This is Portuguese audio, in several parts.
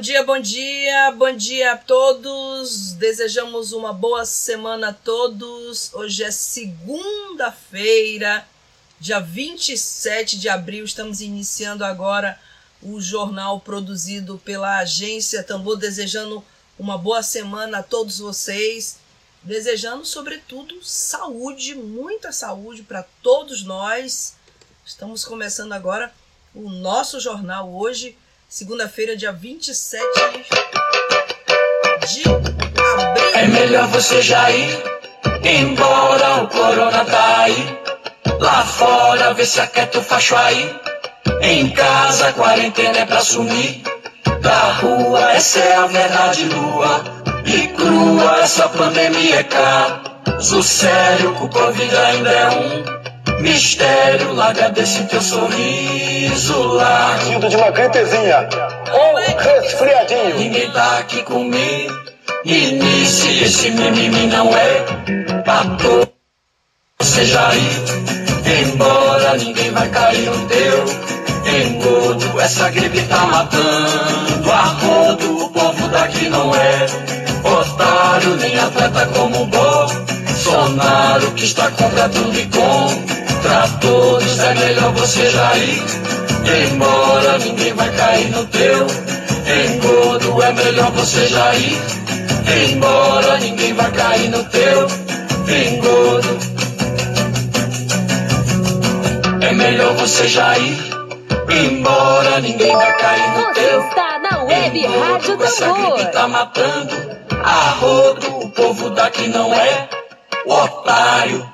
Dia, bom dia, bom dia a todos. Desejamos uma boa semana a todos. Hoje é segunda-feira, dia 27 de abril. Estamos iniciando agora o jornal produzido pela agência Tambor, desejando uma boa semana a todos vocês. Desejando, sobretudo, saúde, muita saúde para todos nós. Estamos começando agora o nosso jornal hoje segunda-feira, dia 27 de abril. É melhor você já ir embora, o corona tá aí. Lá fora, vê se aquieta o facho aí. Em casa, quarentena é pra sumir. Da rua, essa é a verdade nua e crua. Essa pandemia é caso sério, o Covid ainda é um Mistério, larga desse teu sorriso lá. Sinto de uma gripezinha ou resfriadinho. Ninguém tá aqui comigo. Inicie esse mimimi não é papo. Seja aí, embora ninguém vai cair no teu engodo. Essa gripe tá matando a rodo. O povo daqui não é otário, nem atleta como Bolsonaro que está contra tudo e com Pra todos é melhor você já ir. Embora, ninguém vai cair no teu engodo. É melhor você já ir. Embora, ninguém vai cair no teu engodo. É melhor você já ir. Embora, ninguém vai cair no Você teu está na web Rádio Essa gripe tá matando. A rodo, o povo daqui não é otário.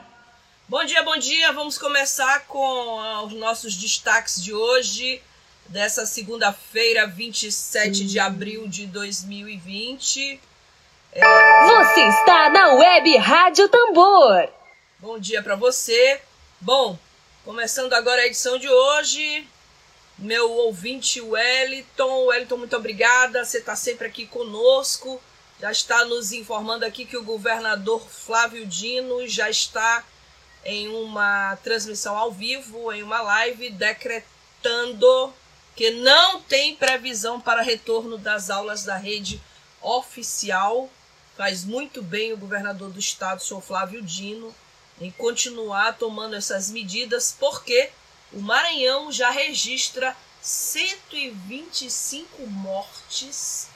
Bom dia, bom dia. Vamos começar com ah, os nossos destaques de hoje, dessa segunda-feira, 27 de abril de 2020. Você está na web Rádio Tambor. Bom dia para você. Bom, começando agora a edição de hoje, meu ouvinte Wellington. Wellington, muito obrigada. Você está sempre aqui conosco. Já está nos informando aqui que o governador Flávio Dino já está em uma transmissão ao vivo, em uma live, decretando que não tem previsão para retorno das aulas da rede oficial. Faz muito bem o governador do estado, senhor Flávio Dino, em continuar tomando essas medidas, porque o Maranhão já registra 125 mortes.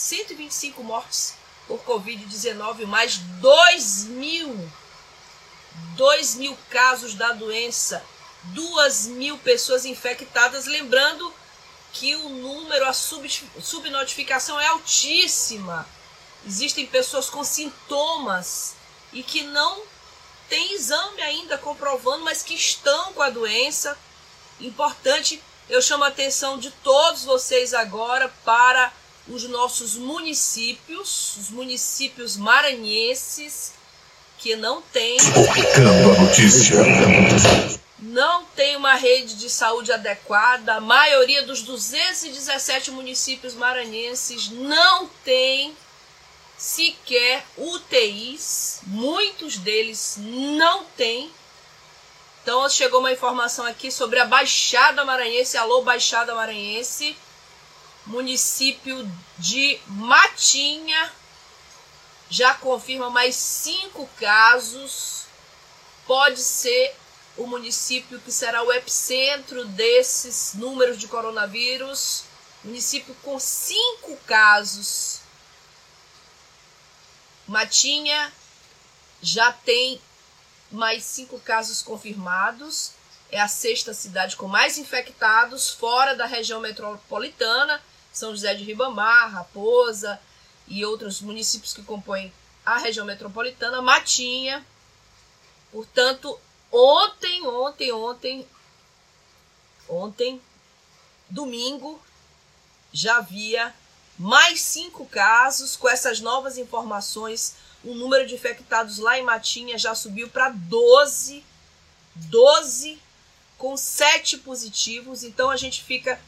125 mortes por Covid-19, mais 2 mil 2 mil casos da doença, 2 mil pessoas infectadas. Lembrando que o número, a sub, subnotificação é altíssima. Existem pessoas com sintomas e que não têm exame ainda comprovando, mas que estão com a doença. Importante, eu chamo a atenção de todos vocês agora para os nossos municípios, os municípios maranhenses que não Focando a notícia. não tem uma rede de saúde adequada. A maioria dos 217 municípios maranhenses não tem sequer UTIs. Muitos deles não têm. Então chegou uma informação aqui sobre a Baixada Maranhense. Alô, Baixada Maranhense. Município de Matinha já confirma mais cinco casos. Pode ser o município que será o epicentro desses números de coronavírus. Município com cinco casos. Matinha já tem mais cinco casos confirmados. É a sexta cidade com mais infectados fora da região metropolitana. São José de Ribamar, Raposa e outros municípios que compõem a região metropolitana. Matinha. Portanto, ontem, ontem, ontem, ontem, domingo, já havia mais cinco casos com essas novas informações o número de infectados lá em Matinha já subiu para 12, 12 com 7 positivos. Então a gente fica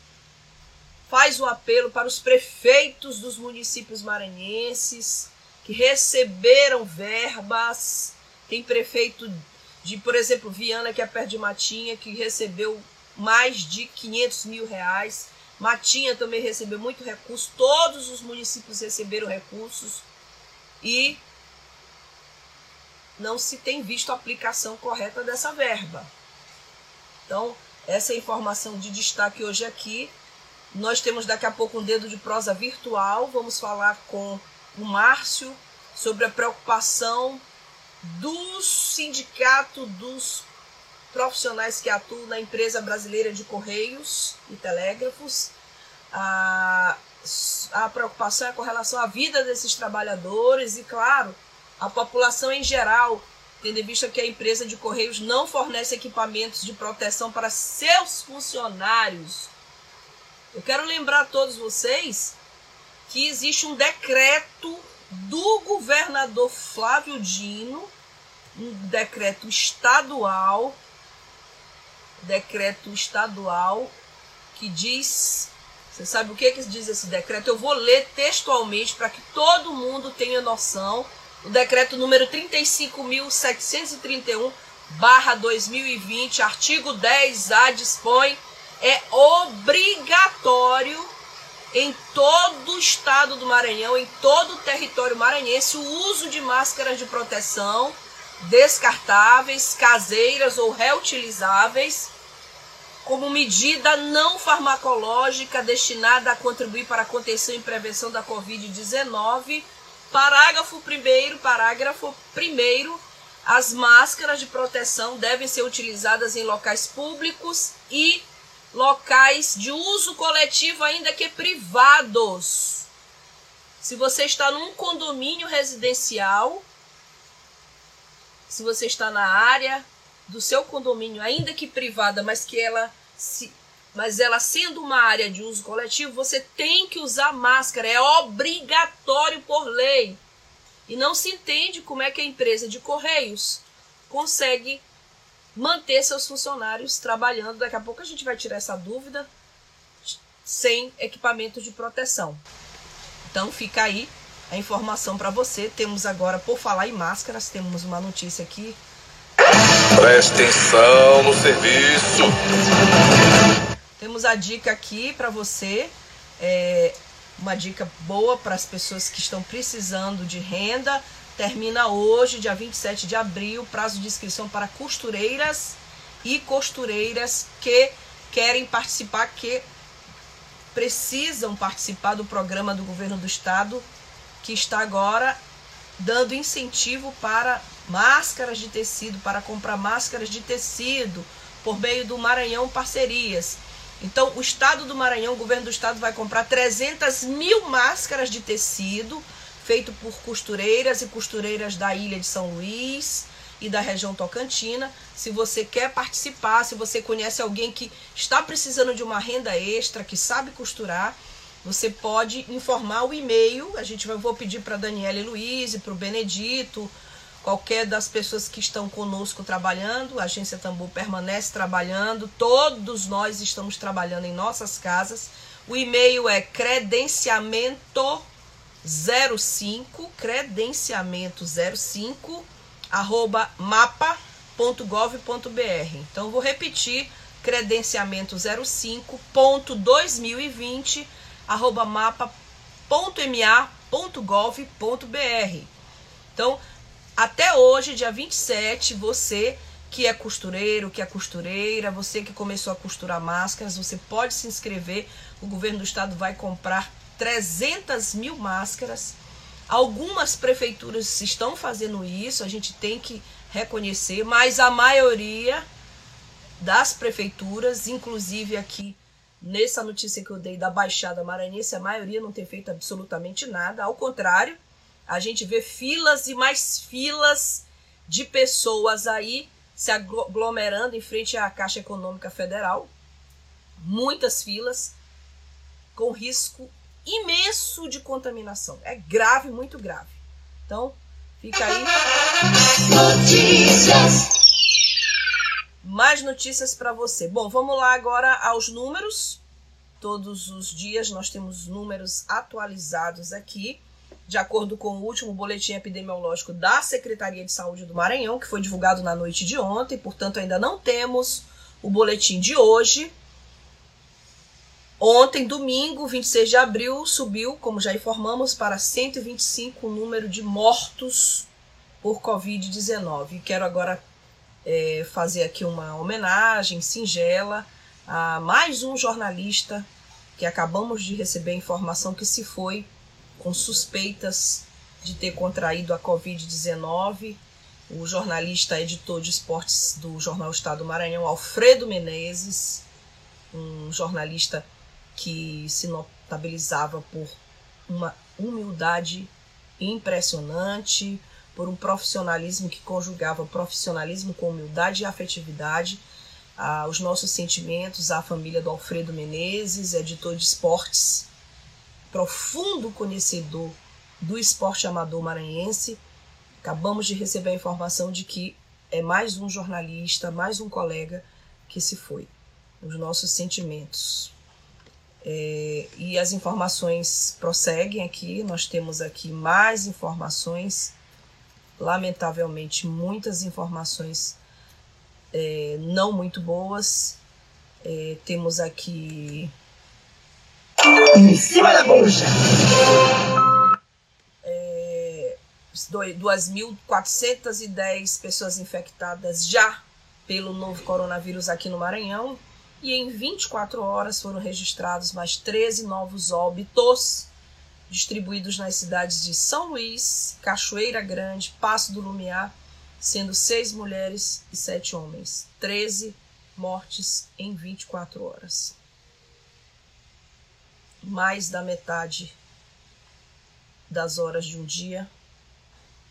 faz o apelo para os prefeitos dos municípios maranhenses que receberam verbas. Tem prefeito de, por exemplo, Viana, que é perto de Matinha, que recebeu mais de 500 mil reais. Matinha também recebeu muito recurso, todos os municípios receberam recursos e não se tem visto a aplicação correta dessa verba. Então, essa é informação de destaque hoje aqui. Nós temos daqui a pouco um dedo de prosa virtual. Vamos falar com o Márcio sobre a preocupação do sindicato dos profissionais que atuam na empresa brasileira de correios e telégrafos. A, a preocupação é com relação à vida desses trabalhadores e, claro, a população em geral, tendo em vista que a empresa de correios não fornece equipamentos de proteção para seus funcionários. Eu quero lembrar a todos vocês que existe um decreto do governador Flávio Dino, um decreto estadual, decreto estadual que diz, você sabe o que que diz esse decreto? Eu vou ler textualmente para que todo mundo tenha noção. O decreto número 35.731 barra 2020, artigo 10A dispõe é obrigatório em todo o estado do Maranhão, em todo o território maranhense, o uso de máscaras de proteção descartáveis, caseiras ou reutilizáveis, como medida não farmacológica destinada a contribuir para a contenção e prevenção da Covid-19. Parágrafo 1 parágrafo 1 as máscaras de proteção devem ser utilizadas em locais públicos e locais de uso coletivo, ainda que privados. Se você está num condomínio residencial, se você está na área do seu condomínio, ainda que privada, mas que ela se mas ela sendo uma área de uso coletivo, você tem que usar máscara, é obrigatório por lei. E não se entende como é que a empresa de correios consegue manter seus funcionários trabalhando. Daqui a pouco a gente vai tirar essa dúvida sem equipamento de proteção. Então fica aí a informação para você. Temos agora, por falar em máscaras, temos uma notícia aqui. Preste atenção no serviço. Temos a dica aqui para você. É uma dica boa para as pessoas que estão precisando de renda termina hoje, dia 27 de abril, prazo de inscrição para costureiras e costureiras que querem participar, que precisam participar do programa do governo do estado, que está agora dando incentivo para máscaras de tecido, para comprar máscaras de tecido por meio do Maranhão Parcerias. Então, o estado do Maranhão, o governo do estado vai comprar 300 mil máscaras de tecido feito por costureiras e costureiras da ilha de São Luís e da região Tocantina. Se você quer participar, se você conhece alguém que está precisando de uma renda extra, que sabe costurar, você pode informar o e-mail. A gente vai vou pedir para Daniela e Luiz, para o Benedito, qualquer das pessoas que estão conosco trabalhando. A agência Tambor permanece trabalhando. Todos nós estamos trabalhando em nossas casas. O e-mail é credenciamento 05 credenciamento 05 arroba mapa.gov.br. Então vou repetir credenciamento 05 ponto 2020 arroba mapa.ma.gov.br. Então, até hoje, dia 27, você que é costureiro, que é costureira, você que começou a costurar máscaras, você pode se inscrever. O governo do estado vai comprar 300 mil máscaras. Algumas prefeituras estão fazendo isso, a gente tem que reconhecer, mas a maioria das prefeituras, inclusive aqui nessa notícia que eu dei da Baixada Maranhense, a maioria não tem feito absolutamente nada. Ao contrário, a gente vê filas e mais filas de pessoas aí se aglomerando em frente à Caixa Econômica Federal. Muitas filas com risco imenso de contaminação. É grave, muito grave. Então, Fica aí. Notícias. Mais notícias para você. Bom, vamos lá agora aos números. Todos os dias nós temos números atualizados aqui, de acordo com o último boletim epidemiológico da Secretaria de Saúde do Maranhão, que foi divulgado na noite de ontem, portanto, ainda não temos o boletim de hoje. Ontem, domingo, 26 de abril, subiu, como já informamos, para 125 o número de mortos por Covid-19. Quero agora é, fazer aqui uma homenagem singela a mais um jornalista que acabamos de receber informação que se foi com suspeitas de ter contraído a Covid-19. O jornalista editor de esportes do Jornal Estado do Maranhão, Alfredo Menezes, um jornalista que se notabilizava por uma humildade impressionante, por um profissionalismo que conjugava profissionalismo com humildade e afetividade. Ah, os nossos sentimentos à família do Alfredo Menezes, editor de esportes, profundo conhecedor do esporte amador maranhense. Acabamos de receber a informação de que é mais um jornalista, mais um colega que se foi. Os nossos sentimentos. É, e as informações prosseguem aqui, nós temos aqui mais informações, lamentavelmente, muitas informações é, não muito boas. É, temos aqui. Em cima da bucha. É, 2.410 pessoas infectadas já pelo novo coronavírus aqui no Maranhão e em 24 horas foram registrados mais 13 novos óbitos, distribuídos nas cidades de São Luís, Cachoeira Grande, Passo do Lumiar, sendo seis mulheres e sete homens. 13 mortes em 24 horas. Mais da metade das horas de um dia,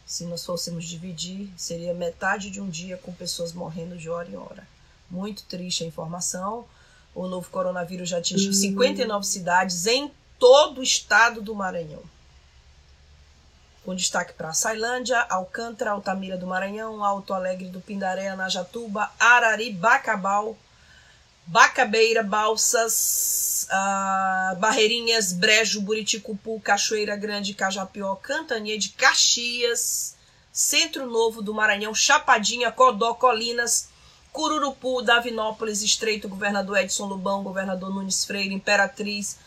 se nós fôssemos dividir, seria metade de um dia com pessoas morrendo de hora em hora. Muito triste a informação. O novo coronavírus já atingiu 59 cidades em todo o estado do Maranhão. Com destaque para Sailândia, Alcântara, Altamira do Maranhão, Alto Alegre do Pindaré, Anajatuba, Arari, Bacabal, Bacabeira, Balsas, uh, Barreirinhas, Brejo, Buriticupu, Cachoeira Grande, Cajapió, Cantania de Caxias, Centro Novo do Maranhão, Chapadinha, Codó, Colinas, Cururupu, Davinópolis, Estreito, Governador Edson Lubão, Governador Nunes Freire, Imperatriz,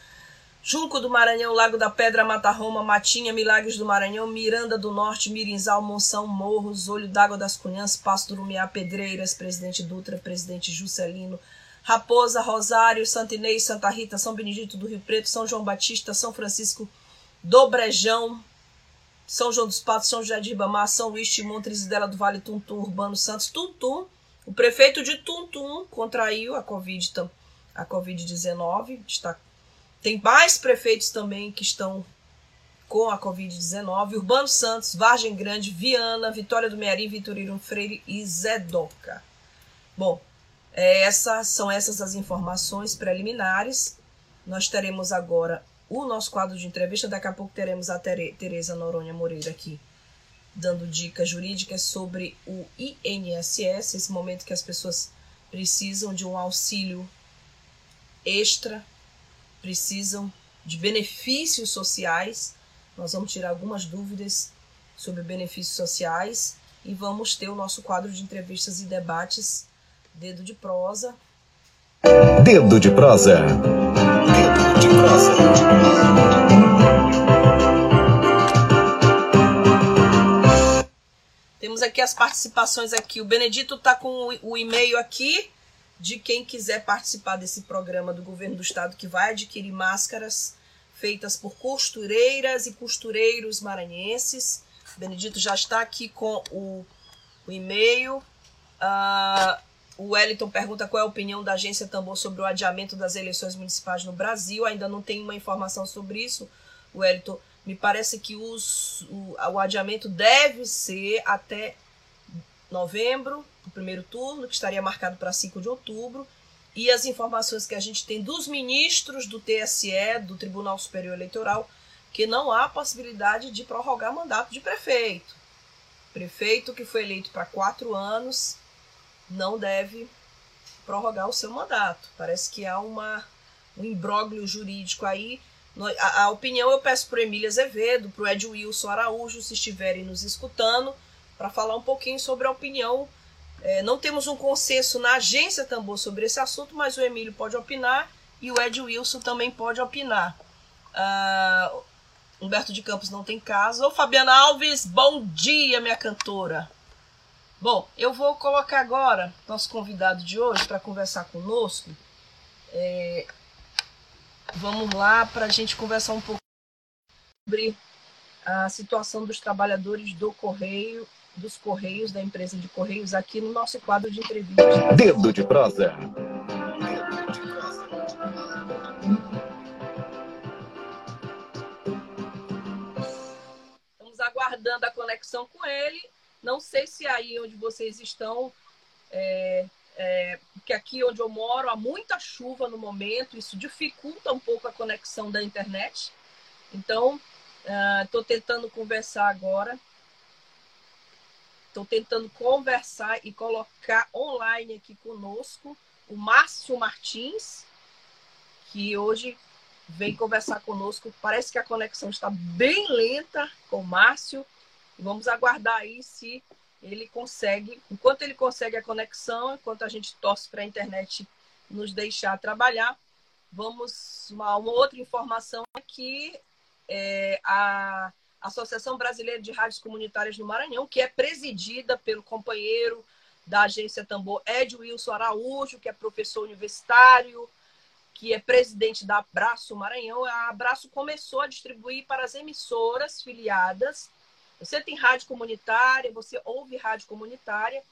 Junco do Maranhão, Lago da Pedra, Mata Roma, Matinha, Milagres do Maranhão, Miranda do Norte, Mirinzal, Monção, Morros, Olho d'Água das Cunhãs, Passo do Lumiar, Pedreiras, Presidente Dutra, Presidente Juscelino, Raposa, Rosário, Santa Inês, Santa Rita, São Benedito do Rio Preto, São João Batista, São Francisco do Brejão, São João dos Patos, São José de Ribamar, São Luís, Timon, Trizidela do Vale, Tuntum, Urbano Santos, Tuntum, o prefeito de Tuntum contraiu a Covid, a Covid-19. Está, tem mais prefeitos também que estão com a Covid-19. Urbano Santos, Vargem Grande, Viana, Vitória do Mearim, Vitorino Freire e Zedoca. Bom, é, essas são essas as informações preliminares. Nós teremos agora o nosso quadro de entrevista. Daqui a pouco teremos a Tereza Noronha Moreira aqui dando dicas jurídicas sobre o INSS, esse momento que as pessoas precisam de um auxílio extra, precisam de benefícios sociais. Nós vamos tirar algumas dúvidas sobre benefícios sociais e vamos ter o nosso quadro de entrevistas e debates Dedo de Prosa. Dedo de Prosa. Dedo de Prosa. Aqui as participações aqui. O Benedito está com o e-mail aqui de quem quiser participar desse programa do governo do estado que vai adquirir máscaras feitas por costureiras e costureiros maranhenses. O Benedito já está aqui com o, o e-mail. Uh, o Wellington pergunta qual é a opinião da agência Tambor sobre o adiamento das eleições municipais no Brasil. Ainda não tem uma informação sobre isso, Wellington. Me parece que os, o, o adiamento deve ser até novembro, o primeiro turno, que estaria marcado para 5 de outubro. E as informações que a gente tem dos ministros do TSE, do Tribunal Superior Eleitoral, que não há possibilidade de prorrogar mandato de prefeito. Prefeito que foi eleito para quatro anos não deve prorrogar o seu mandato. Parece que há uma, um imbróglio jurídico aí. A, a opinião eu peço para o Emília Azevedo, para o Ed Wilson Araújo, se estiverem nos escutando, para falar um pouquinho sobre a opinião. É, não temos um consenso na agência Tambor sobre esse assunto, mas o Emílio pode opinar e o Ed Wilson também pode opinar. Uh, Humberto de Campos não tem caso. Ô, Fabiana Alves, bom dia, minha cantora. Bom, eu vou colocar agora nosso convidado de hoje para conversar conosco. É, vamos lá para a gente conversar um pouco sobre a situação dos trabalhadores do Correio, dos Correios, da empresa de Correios, aqui no nosso quadro de entrevista. Dedo de prosa. Estamos aguardando a conexão com ele não sei se aí onde vocês estão, é, é, porque aqui onde eu moro há muita chuva no momento, isso dificulta um pouco a conexão da internet. Então, estou uh, tentando conversar agora. Estou tentando conversar e colocar online aqui conosco o Márcio Martins, que hoje vem conversar conosco. Parece que a conexão está bem lenta com o Márcio. Vamos aguardar aí se ele consegue, enquanto ele consegue a conexão, enquanto a gente torce para a internet nos deixar trabalhar, vamos uma, uma outra informação aqui é a Associação Brasileira de Rádios Comunitárias do Maranhão, que é presidida pelo companheiro da agência Tambor Ed Wilson Araújo, que é professor universitário, que é presidente da Abraço Maranhão. A Abraço começou a distribuir para as emissoras filiadas você tem rádio comunitária, você ouve rádio comunitária.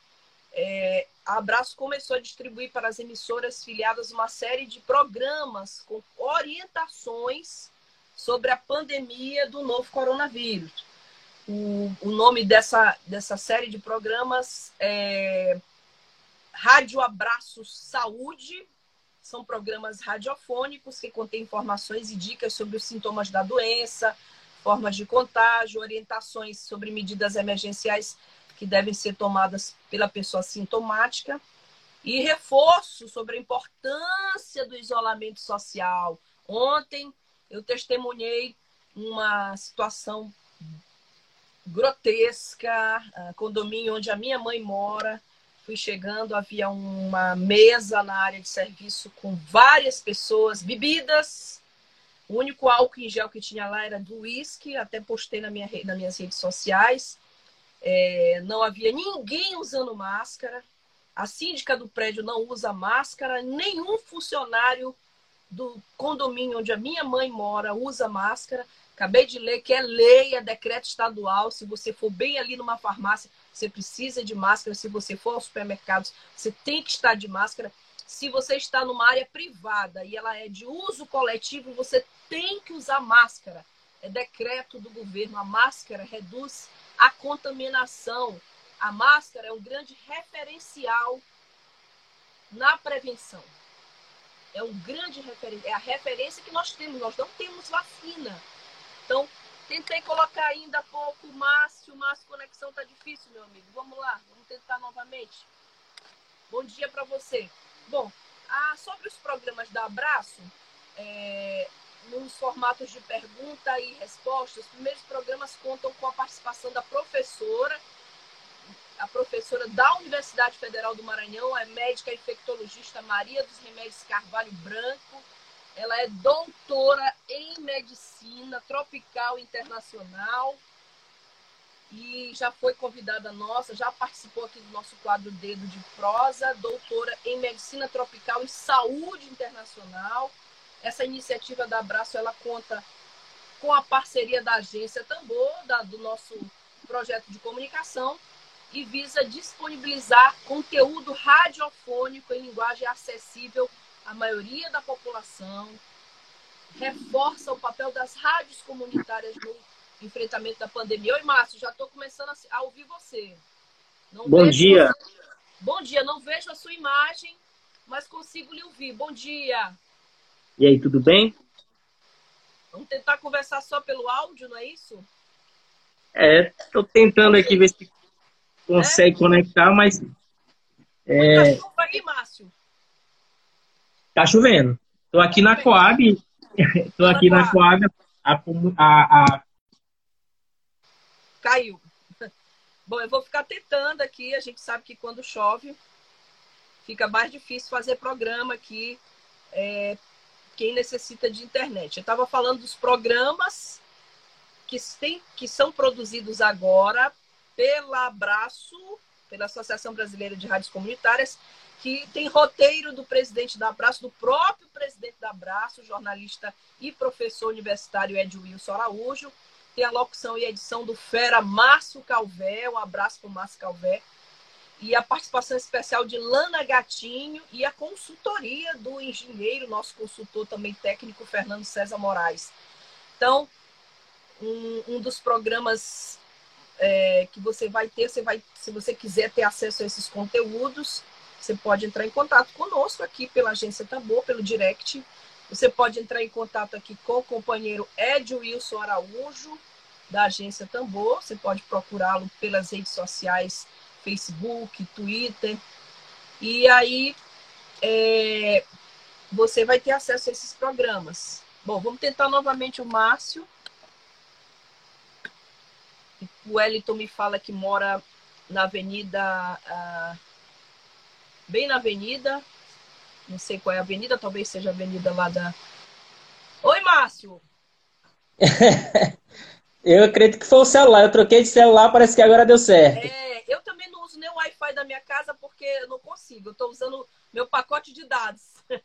É, a Abraço começou a distribuir para as emissoras filiadas uma série de programas com orientações sobre a pandemia do novo coronavírus. O, o nome dessa, dessa série de programas é Rádio Abraço Saúde. São programas radiofônicos que contêm informações e dicas sobre os sintomas da doença, formas de contágio, orientações sobre medidas emergenciais que devem ser tomadas pela pessoa sintomática e reforço sobre a importância do isolamento social. Ontem eu testemunhei uma situação grotesca, uh, condomínio onde a minha mãe mora. Fui chegando, havia uma mesa na área de serviço com várias pessoas, bebidas, o único álcool em gel que tinha lá era do uísque, até postei na minha, nas minhas redes sociais. É, não havia ninguém usando máscara. A síndica do prédio não usa máscara, nenhum funcionário do condomínio onde a minha mãe mora usa máscara. Acabei de ler que é lei, é decreto estadual. Se você for bem ali numa farmácia, você precisa de máscara. Se você for aos supermercados, você tem que estar de máscara se você está numa área privada e ela é de uso coletivo, você tem que usar máscara. É decreto do governo. A máscara reduz a contaminação. A máscara é um grande referencial na prevenção. É um grande referência, é a referência que nós temos. Nós não temos vacina. Então, tentei colocar ainda pouco o Márcio. Márcio, conexão tá difícil, meu amigo. Vamos lá, vamos tentar novamente. Bom dia para você. Bom, a, sobre os programas da Abraço, é, nos formatos de pergunta e resposta, os primeiros programas contam com a participação da professora, a professora da Universidade Federal do Maranhão, é médica infectologista Maria dos Remédios Carvalho Branco. Ela é doutora em medicina tropical internacional e já foi convidada nossa, já participou aqui do nosso quadro Dedo de Prosa, doutora em Medicina Tropical e Saúde Internacional. Essa iniciativa da Abraço, ela conta com a parceria da agência Tambor, da, do nosso projeto de comunicação, e visa disponibilizar conteúdo radiofônico em linguagem acessível à maioria da população, reforça o papel das rádios comunitárias no enfrentamento da pandemia. Oi, Márcio, já estou começando a, ouvir você. Não Bom dia. Você... Bom dia, não vejo a sua imagem, mas consigo lhe ouvir. Bom dia. E aí, tudo bem? Vamos tentar conversar só pelo áudio, não é isso? É, estou tentando aqui ver se consegue é. conectar, mas. É... Chuva aí, Márcio? Tá chovendo. Tô aqui na Coab. Tô aqui na Coab. A, a, a... Caiu. Bom, eu vou ficar tentando aqui. A gente sabe que quando chove, fica mais difícil fazer programa aqui. É, quem necessita de internet. Eu estava falando dos programas que, tem, que são produzidos agora pela Abraço, pela Associação Brasileira de Rádios Comunitárias, que tem roteiro do presidente da Abraço, do próprio presidente da Abraço, jornalista e professor universitário Ed Wilson Araújo. Tem a locução e edição do Fera Márcio Calvé, um abraço para o Márcio Calvé e a participação especial de Lana Gatinho e a consultoria do engenheiro, nosso consultor também técnico, Fernando César Moraes. Então, um, um dos programas é, que você vai ter, você vai, se você quiser ter acesso a esses conteúdos, você pode entrar em contato conosco aqui pela Agência Tambor, pelo direct. Você pode entrar em contato aqui com o companheiro Ed Wilson Araújo, da Agência Tambor. Você pode procurá-lo pelas redes sociais Facebook, Twitter. E aí é, você vai ter acesso a esses programas. Bom, vamos tentar novamente o Márcio. O Wellington me fala que mora na avenida. Uh, bem na avenida. Não sei qual é a avenida, talvez seja a avenida lá da. Oi, Márcio! eu acredito que foi o celular. Eu troquei de celular, parece que agora deu certo. É, minha casa porque eu não consigo. Eu estou usando meu pacote de dados.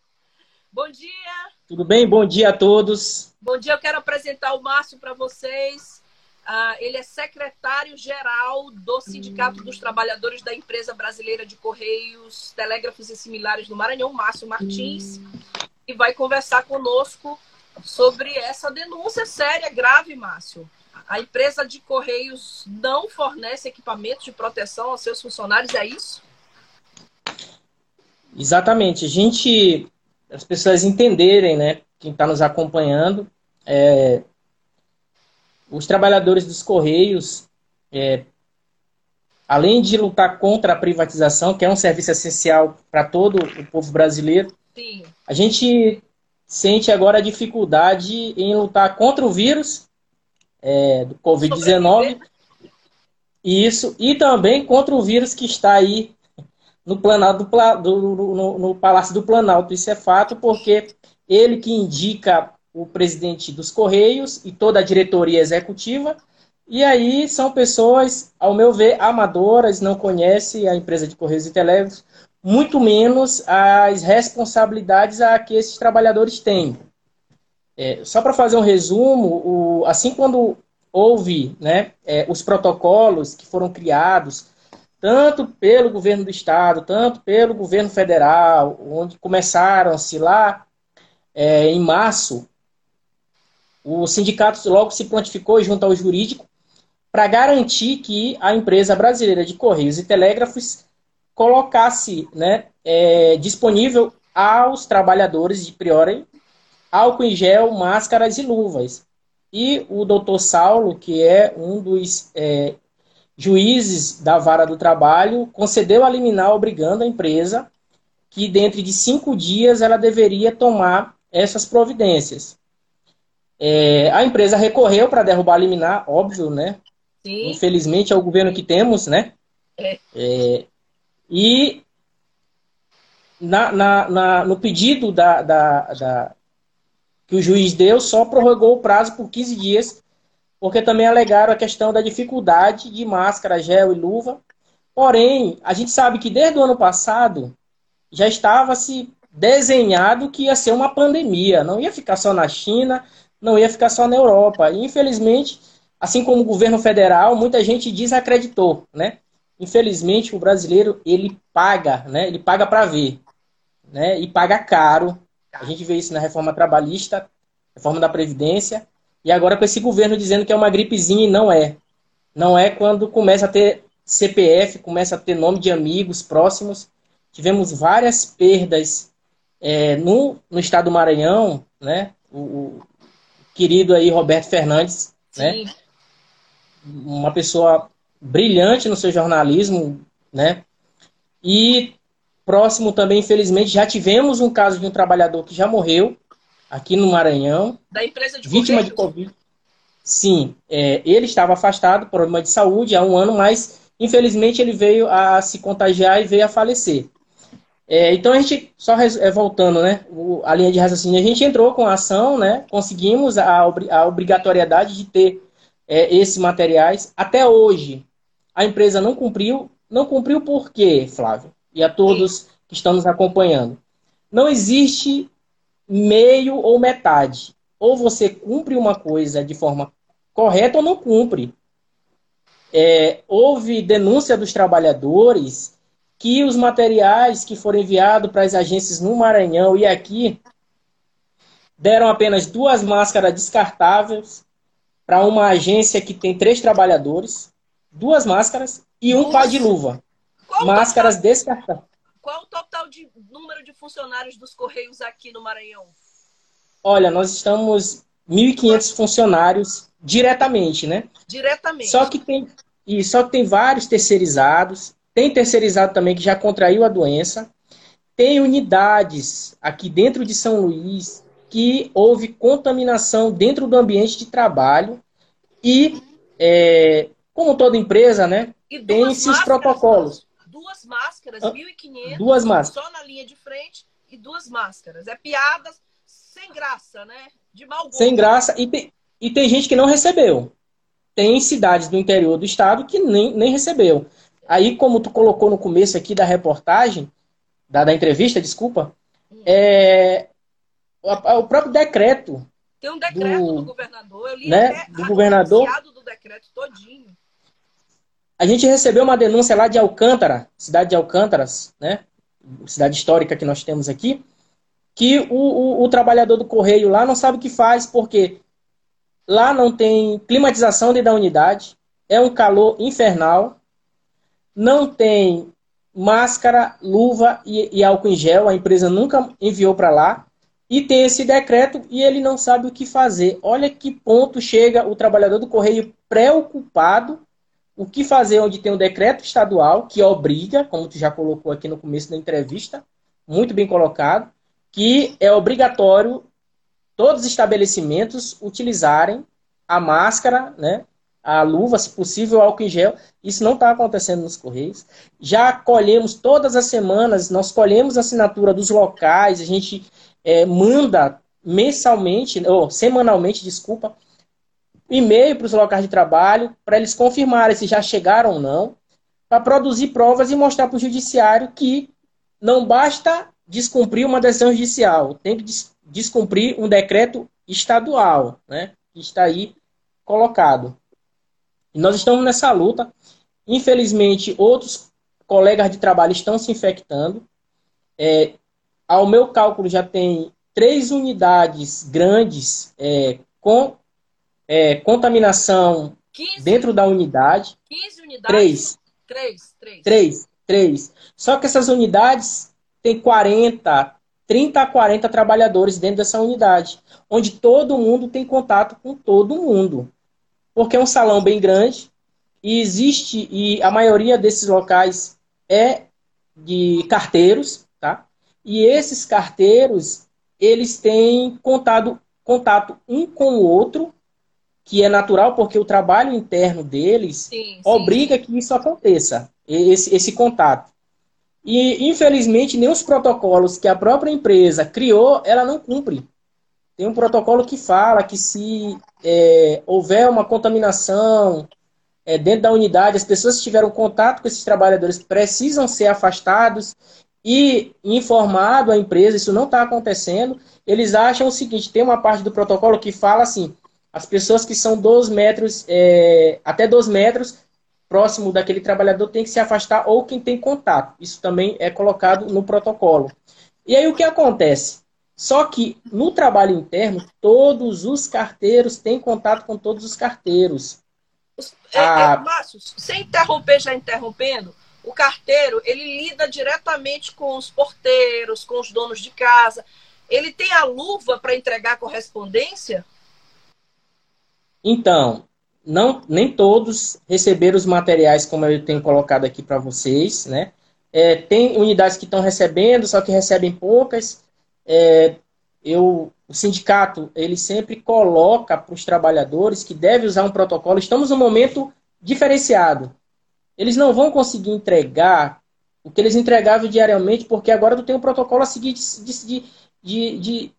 Bom dia. Tudo bem? Bom dia a todos. Bom dia, eu quero apresentar o Márcio para vocês. Uh, ele é secretário-geral do Sindicato dos Trabalhadores da Empresa Brasileira de Correios, Telégrafos e Similares do Maranhão, Márcio Martins, e vai conversar conosco sobre essa denúncia séria, grave, Márcio, a empresa de Correios não fornece equipamentos de proteção aos seus funcionários, é isso? Exatamente. A gente, as pessoas entenderem, né, quem está nos acompanhando, é, os trabalhadores dos Correios, é, além de lutar contra a privatização, que é um serviço essencial para todo o povo brasileiro, Sim. a gente sente agora a dificuldade em lutar contra o vírus é, do Covid-19. Isso, e também contra o vírus que está aí no, Planalto do, do no, no Palácio do Planalto. Isso é fato, porque ele que indica o presidente dos Correios e toda a diretoria executiva. E aí são pessoas, ao meu ver, amadoras, não conhecem a empresa de Correios e Telégrafos, muito menos as responsabilidades a que esses trabalhadores têm. É, só para fazer um resumo, o, assim quando houve né, é, os protocolos que foram criados, tanto pelo governo do estado, tanto pelo governo federal, onde começaram-se lá é, em março, o sindicato logo se prontificou junto ao jurídico para garantir que a empresa brasileira de Correios e Telégrafos colocasse né, é, disponível aos trabalhadores de Priori álcool em gel, máscaras e luvas. E o doutor Saulo, que é um dos é, juízes da vara do trabalho, concedeu a liminar obrigando a empresa que dentro de cinco dias ela deveria tomar essas providências. É, a empresa recorreu para derrubar a liminar, óbvio, né? Sim. Infelizmente é o governo que temos, né? É. É, e na, na, na, no pedido da, da, da, que o juiz deu só prorrogou o prazo por 15 dias, porque também alegaram a questão da dificuldade de máscara, gel e luva. Porém, a gente sabe que desde o ano passado já estava se desenhado que ia ser uma pandemia, não ia ficar só na China, não ia ficar só na Europa. E, infelizmente, assim como o governo federal, muita gente desacreditou, né? Infelizmente, o brasileiro ele paga, né? Ele paga para ver, né? E paga caro a gente vê isso na reforma trabalhista, reforma da Previdência, e agora com esse governo dizendo que é uma gripezinha e não é. Não é quando começa a ter CPF, começa a ter nome de amigos próximos. Tivemos várias perdas é, no, no estado do Maranhão, né? O, o querido aí Roberto Fernandes, né? Sim. né? Uma pessoa brilhante no seu jornalismo, né? E próximo também, infelizmente, já tivemos um caso de um trabalhador que já morreu aqui no Maranhão. Da empresa de Vítima de Covid. Sim, é, ele estava afastado por problema de saúde há um ano, mas infelizmente ele veio a se contagiar e veio a falecer. É, então a gente, só é, voltando, né, o, a linha de raciocínio, a gente entrou com a ação, né, conseguimos a, a obrigatoriedade de ter é, esses materiais. Até hoje, a empresa não cumpriu. Não cumpriu por quê, Flávio? E a todos que estão nos acompanhando. Não existe meio ou metade. Ou você cumpre uma coisa de forma correta ou não cumpre. É, houve denúncia dos trabalhadores que os materiais que foram enviados para as agências no Maranhão e aqui deram apenas duas máscaras descartáveis para uma agência que tem três trabalhadores, duas máscaras e um par de luva. Qual máscaras total, descartáveis. Qual o total de número de funcionários dos Correios aqui no Maranhão? Olha, nós estamos 1.500 funcionários diretamente, né? Diretamente. Só que tem e só que tem vários terceirizados tem terceirizado também que já contraiu a doença. Tem unidades aqui dentro de São Luís que houve contaminação dentro do ambiente de trabalho. E, é, como toda empresa, né, tem seus protocolos. Duas máscaras, 1.500. Duas máscaras. Só na linha de frente e duas máscaras. É piadas sem graça, né? De mau gosto. Sem graça. E tem, e tem gente que não recebeu. Tem cidades do interior do estado que nem, nem recebeu. Aí, como tu colocou no começo aqui da reportagem, da, da entrevista, desculpa, é, o, o, próprio decreto. Tem um decreto do, do governador, eu li né, do governador. do decreto todinho. A gente recebeu uma denúncia lá de Alcântara, cidade de Alcântaras, né? Cidade histórica que nós temos aqui, que o, o, o trabalhador do correio lá não sabe o que faz, porque lá não tem climatização dentro da unidade, é um calor infernal, não tem máscara, luva e, e álcool em gel, a empresa nunca enviou para lá, e tem esse decreto e ele não sabe o que fazer. Olha que ponto chega o trabalhador do correio preocupado o que fazer onde tem um decreto estadual que obriga, como tu já colocou aqui no começo da entrevista, muito bem colocado, que é obrigatório todos os estabelecimentos utilizarem a máscara, né, a luva, se possível, álcool em gel. Isso não está acontecendo nos Correios. Já colhemos todas as semanas, nós colhemos a assinatura dos locais, a gente é, manda mensalmente, ou semanalmente, desculpa, e-mail para os locais de trabalho, para eles confirmarem se já chegaram ou não, para produzir provas e mostrar para o judiciário que não basta descumprir uma decisão judicial, tem que descumprir um decreto estadual, né, que está aí colocado. E nós estamos nessa luta. Infelizmente, outros colegas de trabalho estão se infectando. É, ao meu cálculo, já tem três unidades grandes é, com é, contaminação 15, dentro da unidade. 15 unidades? Três. Três, três. Três, três. Só que essas unidades têm 40, 30 a 40 trabalhadores dentro dessa unidade, onde todo mundo tem contato com todo mundo porque é um salão bem grande e existe e a maioria desses locais é de carteiros, tá? E esses carteiros eles têm contado, contato um com o outro, que é natural porque o trabalho interno deles sim, obriga sim. que isso aconteça, esse, esse contato. E, infelizmente, nem os protocolos que a própria empresa criou, ela não cumpre. Tem um protocolo que fala que se é, houver uma contaminação é, dentro da unidade, as pessoas que tiveram contato com esses trabalhadores precisam ser afastados e informado a empresa, isso não está acontecendo. Eles acham o seguinte, tem uma parte do protocolo que fala assim, as pessoas que são 12 metros, é, até 2 metros, próximo daquele trabalhador tem que se afastar ou quem tem contato. Isso também é colocado no protocolo. E aí o que acontece? Só que no trabalho interno, todos os carteiros têm contato com todos os carteiros. É, ah, é, Márcio, sem interromper, já interrompendo, o carteiro ele lida diretamente com os porteiros, com os donos de casa. Ele tem a luva para entregar a correspondência? Então, não, nem todos receberam os materiais como eu tenho colocado aqui para vocês, né? É, tem unidades que estão recebendo, só que recebem poucas. É, eu, o sindicato ele sempre coloca para os trabalhadores que deve usar um protocolo. Estamos num momento diferenciado. Eles não vão conseguir entregar o que eles entregavam diariamente, porque agora tu tem um protocolo a seguir de, de, de, de,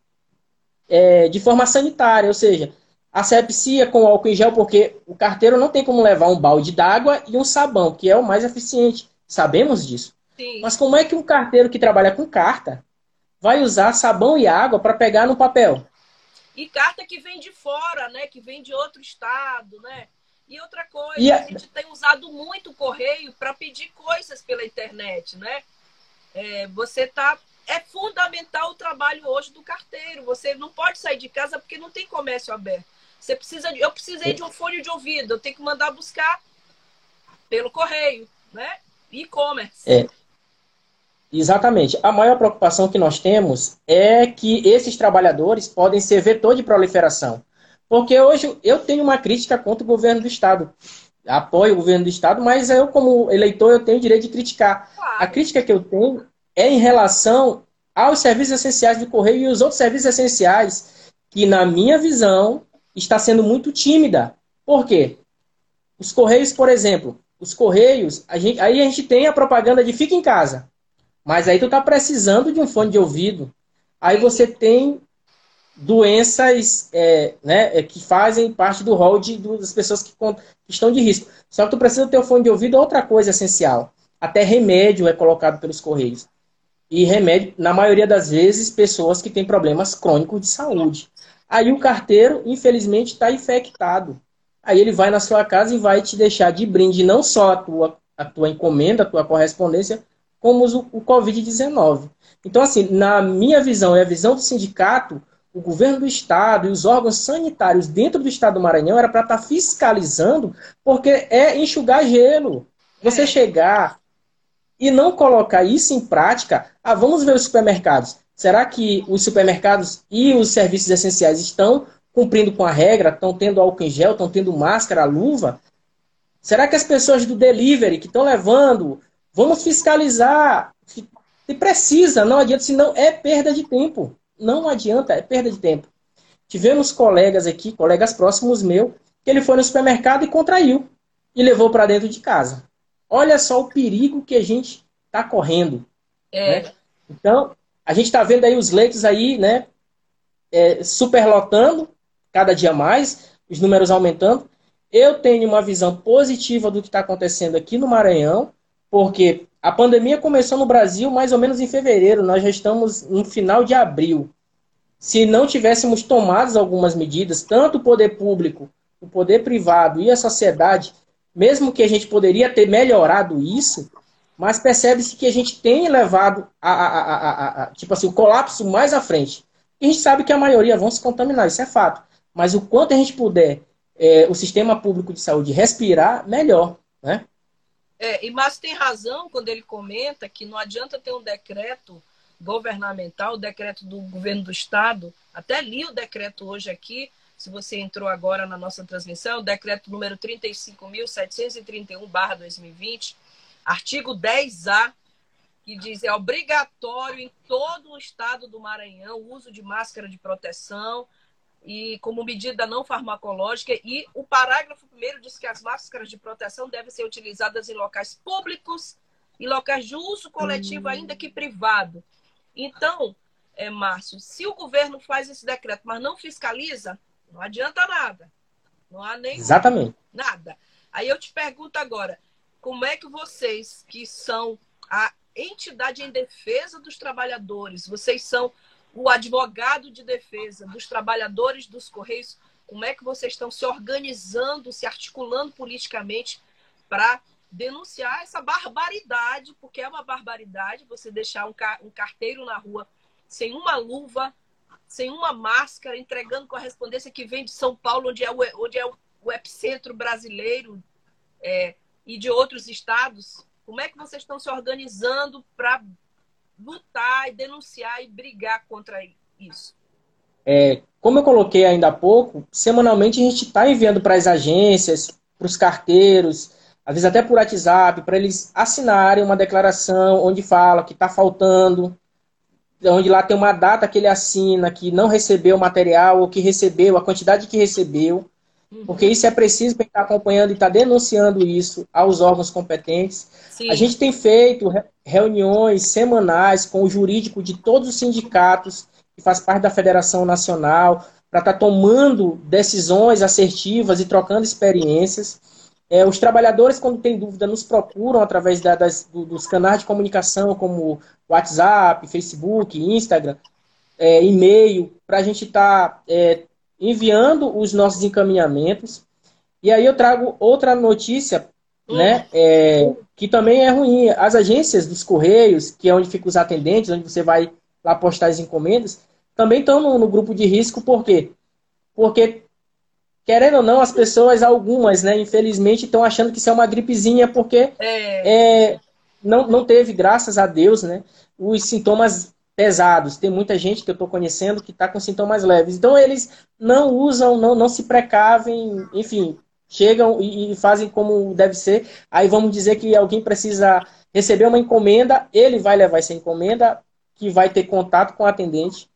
é, de forma sanitária, ou seja, asepsia com álcool em gel, porque o carteiro não tem como levar um balde d'água e um sabão, que é o mais eficiente. Sabemos disso. Sim. Mas como é que um carteiro que trabalha com carta vai usar sabão e água para pegar no papel? E carta que vem de fora, né? Que vem de outro estado, né? E outra coisa, e a... a gente tem usado muito o correio para pedir coisas pela internet, né? É, você tá é fundamental o trabalho hoje do carteiro. Você não pode sair de casa porque não tem comércio aberto. Você precisa de, eu precisei de um fone de ouvido, eu tenho que mandar buscar pelo correio, né? E-commerce. É. Exatamente. A maior preocupação que nós temos é que esses trabalhadores podem ser vetor de proliferação. Porque hoje eu tenho uma crítica contra o governo do Estado. Apoio o governo do Estado, mas eu, como eleitor, eu tenho o direito de criticar. Claro. A crítica que eu tenho é em relação aos serviços essenciais do Correio e os outros serviços essenciais, que, na minha visão, está sendo muito tímida. Por quê? Os Correios, por exemplo, os Correios, a gente, aí a gente tem a propaganda de fica em casa. Mas aí tu tá precisando de um fone de ouvido. Aí você tem doenças é, né, é, que fazem parte do rol de, das pessoas que, estão de risco. Só que tu precisa ter o fone de ouvido outra coisa essencial. Até remédio é colocado pelos Correios. E remédio, na maioria das vezes, pessoas que têm problemas crônicos de saúde. Aí o carteiro, infelizmente, está infectado. Aí ele vai na sua casa e vai te deixar de brinde não só a tua, a tua encomenda, a tua correspondência, como o, o Covid-19. Então, assim, na minha visão e a visão do sindicato, o governo do estado e os órgãos sanitários dentro do estado do Maranhão era para estar tá fiscalizando, porque é enxugar gelo. Você é. chegar e não colocar isso em prática, ah, vamos ver os supermercados. Será que os supermercados e os serviços essenciais estão cumprindo com a regra, estão tendo álcool em gel, estão tendo máscara, luva? Será que as pessoas do delivery que estão levando, vamos fiscalizar? Se precisa, não adianta, senão é perda de tempo. Não adianta, é perda de tempo. Tivemos colegas aqui, colegas próximos meu, que ele foi no supermercado e contraiu e levou para dentro de casa. Olha só o perigo que a gente está correndo. É. Né? Então, a gente está vendo aí os leitos aí, né, é, superlotando cada dia mais, os números aumentando. Eu tenho uma visão positiva do que está acontecendo aqui no Maranhão, porque a pandemia começou no Brasil mais ou menos em fevereiro, nós já estamos no final de abril. Se não tivéssemos tomado algumas medidas, tanto o poder público, o poder privado e a sociedade mesmo que a gente poderia ter melhorado isso, mas percebe-se que a gente tem levado a, a, a, tipo assim, o colapso mais à frente. E a gente sabe que a maioria vão se contaminar, isso é fato. Mas o quanto a gente puder é, o sistema público de saúde respirar, melhor, né? É, e Márcio tem razão quando ele comenta que não adianta ter um decreto governamental, o decreto do governo do estado, até li o decreto hoje aqui, se você entrou agora na nossa transmissão, o decreto número 35.731-2020, artigo 10A, que diz é obrigatório em todo o estado do Maranhão o uso de máscara de proteção e como medida não farmacológica. E o parágrafo primeiro diz que as máscaras de proteção devem ser utilizadas em locais públicos e locais de uso coletivo, ainda que privado. Então, é, Márcio, se o governo faz esse decreto, mas não fiscaliza, não adianta nada. Não há nem Exatamente. nada. Aí eu te pergunto agora, como é que vocês, que são a entidade em defesa dos trabalhadores, vocês são o advogado de defesa dos trabalhadores dos Correios, como é que vocês estão se organizando, se articulando politicamente para denunciar essa barbaridade, porque é uma barbaridade você deixar um, um carteiro na rua sem uma luva, sem uma máscara, entregando correspondência que vem de São Paulo, onde é o, onde é o, o epicentro brasileiro, é, e de outros estados. Como é que vocês estão se organizando para lutar e denunciar e brigar contra isso? É, como eu coloquei ainda há pouco, semanalmente a gente está enviando para as agências, para os carteiros, às vezes até por WhatsApp, para eles assinarem uma declaração onde fala que está faltando, onde lá tem uma data que ele assina que não recebeu o material ou que recebeu, a quantidade que recebeu. Porque isso é preciso para estar acompanhando e estar tá denunciando isso aos órgãos competentes. Sim. A gente tem feito reuniões semanais com o jurídico de todos os sindicatos que faz parte da Federação Nacional para estar tá tomando decisões assertivas e trocando experiências. É, os trabalhadores, quando têm dúvida, nos procuram através da, das, do, dos canais de comunicação, como WhatsApp, Facebook, Instagram, é, e-mail, para a gente estar tá, é, enviando os nossos encaminhamentos. E aí eu trago outra notícia, hum. né, é, que também é ruim. As agências dos Correios, que é onde ficam os atendentes, onde você vai lá postar as encomendas, também estão no, no grupo de risco, por quê? Porque querendo ou não, as pessoas, algumas, né, infelizmente, estão achando que isso é uma gripezinha, porque é. É, não, não teve, graças a Deus, né, os sintomas pesados. Tem muita gente que eu estou conhecendo que está com sintomas leves. Então, eles não usam, não, não se precavem, enfim, chegam e, e fazem como deve ser. Aí vamos dizer que alguém precisa receber uma encomenda, ele vai levar essa encomenda, que vai ter contato com o atendente,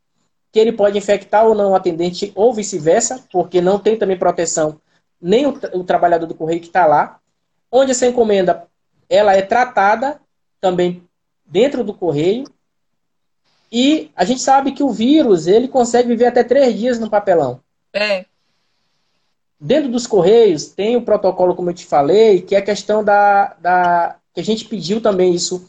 que ele pode infectar ou não o atendente, ou vice-versa, porque não tem também proteção nem o, o trabalhador do correio que está lá. Onde essa encomenda ela é tratada também dentro do correio. E a gente sabe que o vírus ele consegue viver até três dias no papelão. É. Dentro dos correios tem o protocolo, como eu te falei, que é a questão da, da que a gente pediu também isso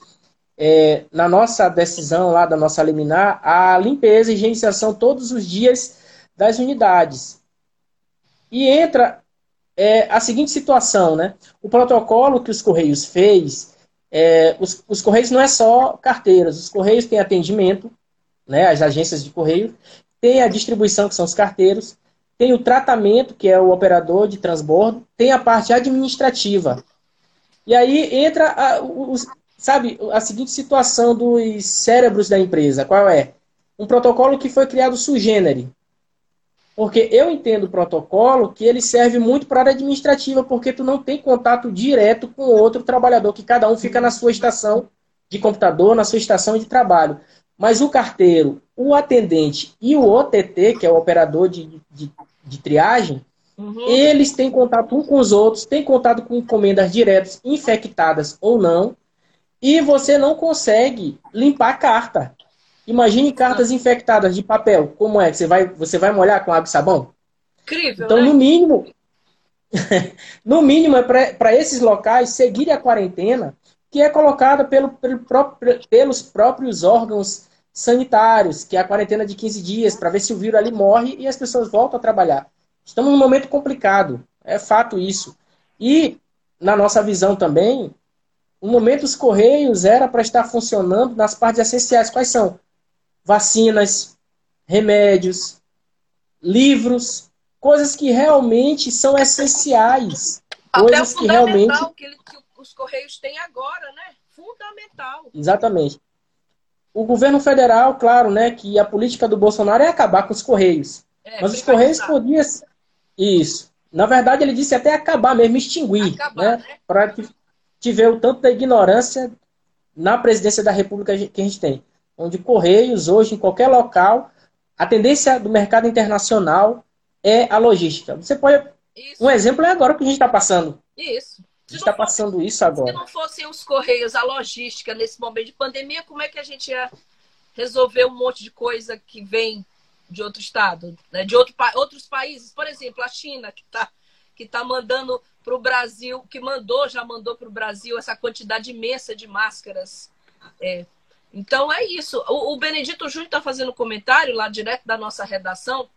é, na nossa decisão lá da nossa liminar, a limpeza e higienização todos os dias das unidades. E entra é, a seguinte situação, né? O protocolo que os Correios fez, é, os, os, Correios não é só carteiras, os Correios têm atendimento, né, as agências de Correio, tem a distribuição, que são os carteiros, tem o tratamento, que é o operador de transbordo, tem a parte administrativa. E aí entra a, sabe, a seguinte situação dos cérebros da empresa, qual é? Um protocolo que foi criado sui generis. Porque eu entendo o protocolo que ele serve muito para a área administrativa, porque tu não tem contato direto com outro trabalhador, que cada um fica na sua estação de computador, na sua estação de trabalho. Mas o carteiro, o atendente e o OTT, que é o operador de, de, de triagem, uhum. eles têm contato um com os outros, têm contato com encomendas diretas, infectadas ou não, e você não consegue limpar a carta. Imagine cartas ah. infectadas de papel. Como é? Você vai, você vai molhar com água e sabão? Incrível. Então, né? no mínimo, no mínimo é para esses locais seguirem a quarentena que é colocada pelo, pelo próprio, pelos próprios órgãos sanitários, que é a quarentena de 15 dias, para ver se o vírus ali morre e as pessoas voltam a trabalhar. Estamos num momento complicado, é fato isso. E, na nossa visão também, o momento dos Correios era para estar funcionando nas partes essenciais. Quais são? Vacinas, remédios, livros, coisas que realmente são essenciais. Até coisas que realmente que, ele, que os Correios têm agora, né? Fundamental. Exatamente. O governo federal, claro, né, que a política do Bolsonaro é acabar com os Correios. É, Mas os Correios podiam. Isso. Na verdade, ele disse até acabar mesmo, extinguir. Acabar, né? né? Para que tiver o tanto da ignorância na presidência da República que a gente tem. Onde Correios, hoje, em qualquer local, a tendência do mercado internacional é a logística. Você pode. Isso. Um exemplo é agora que a gente está passando. Isso. A gente está passando isso agora. Se não fossem os Correios, a logística nesse momento de pandemia, como é que a gente ia resolver um monte de coisa que vem de outro estado, né? de outro, outros países? Por exemplo, a China, que está que tá mandando para o Brasil, que mandou, já mandou para o Brasil essa quantidade imensa de máscaras. É. Então é isso. O, o Benedito Júnior está fazendo comentário lá direto da nossa redação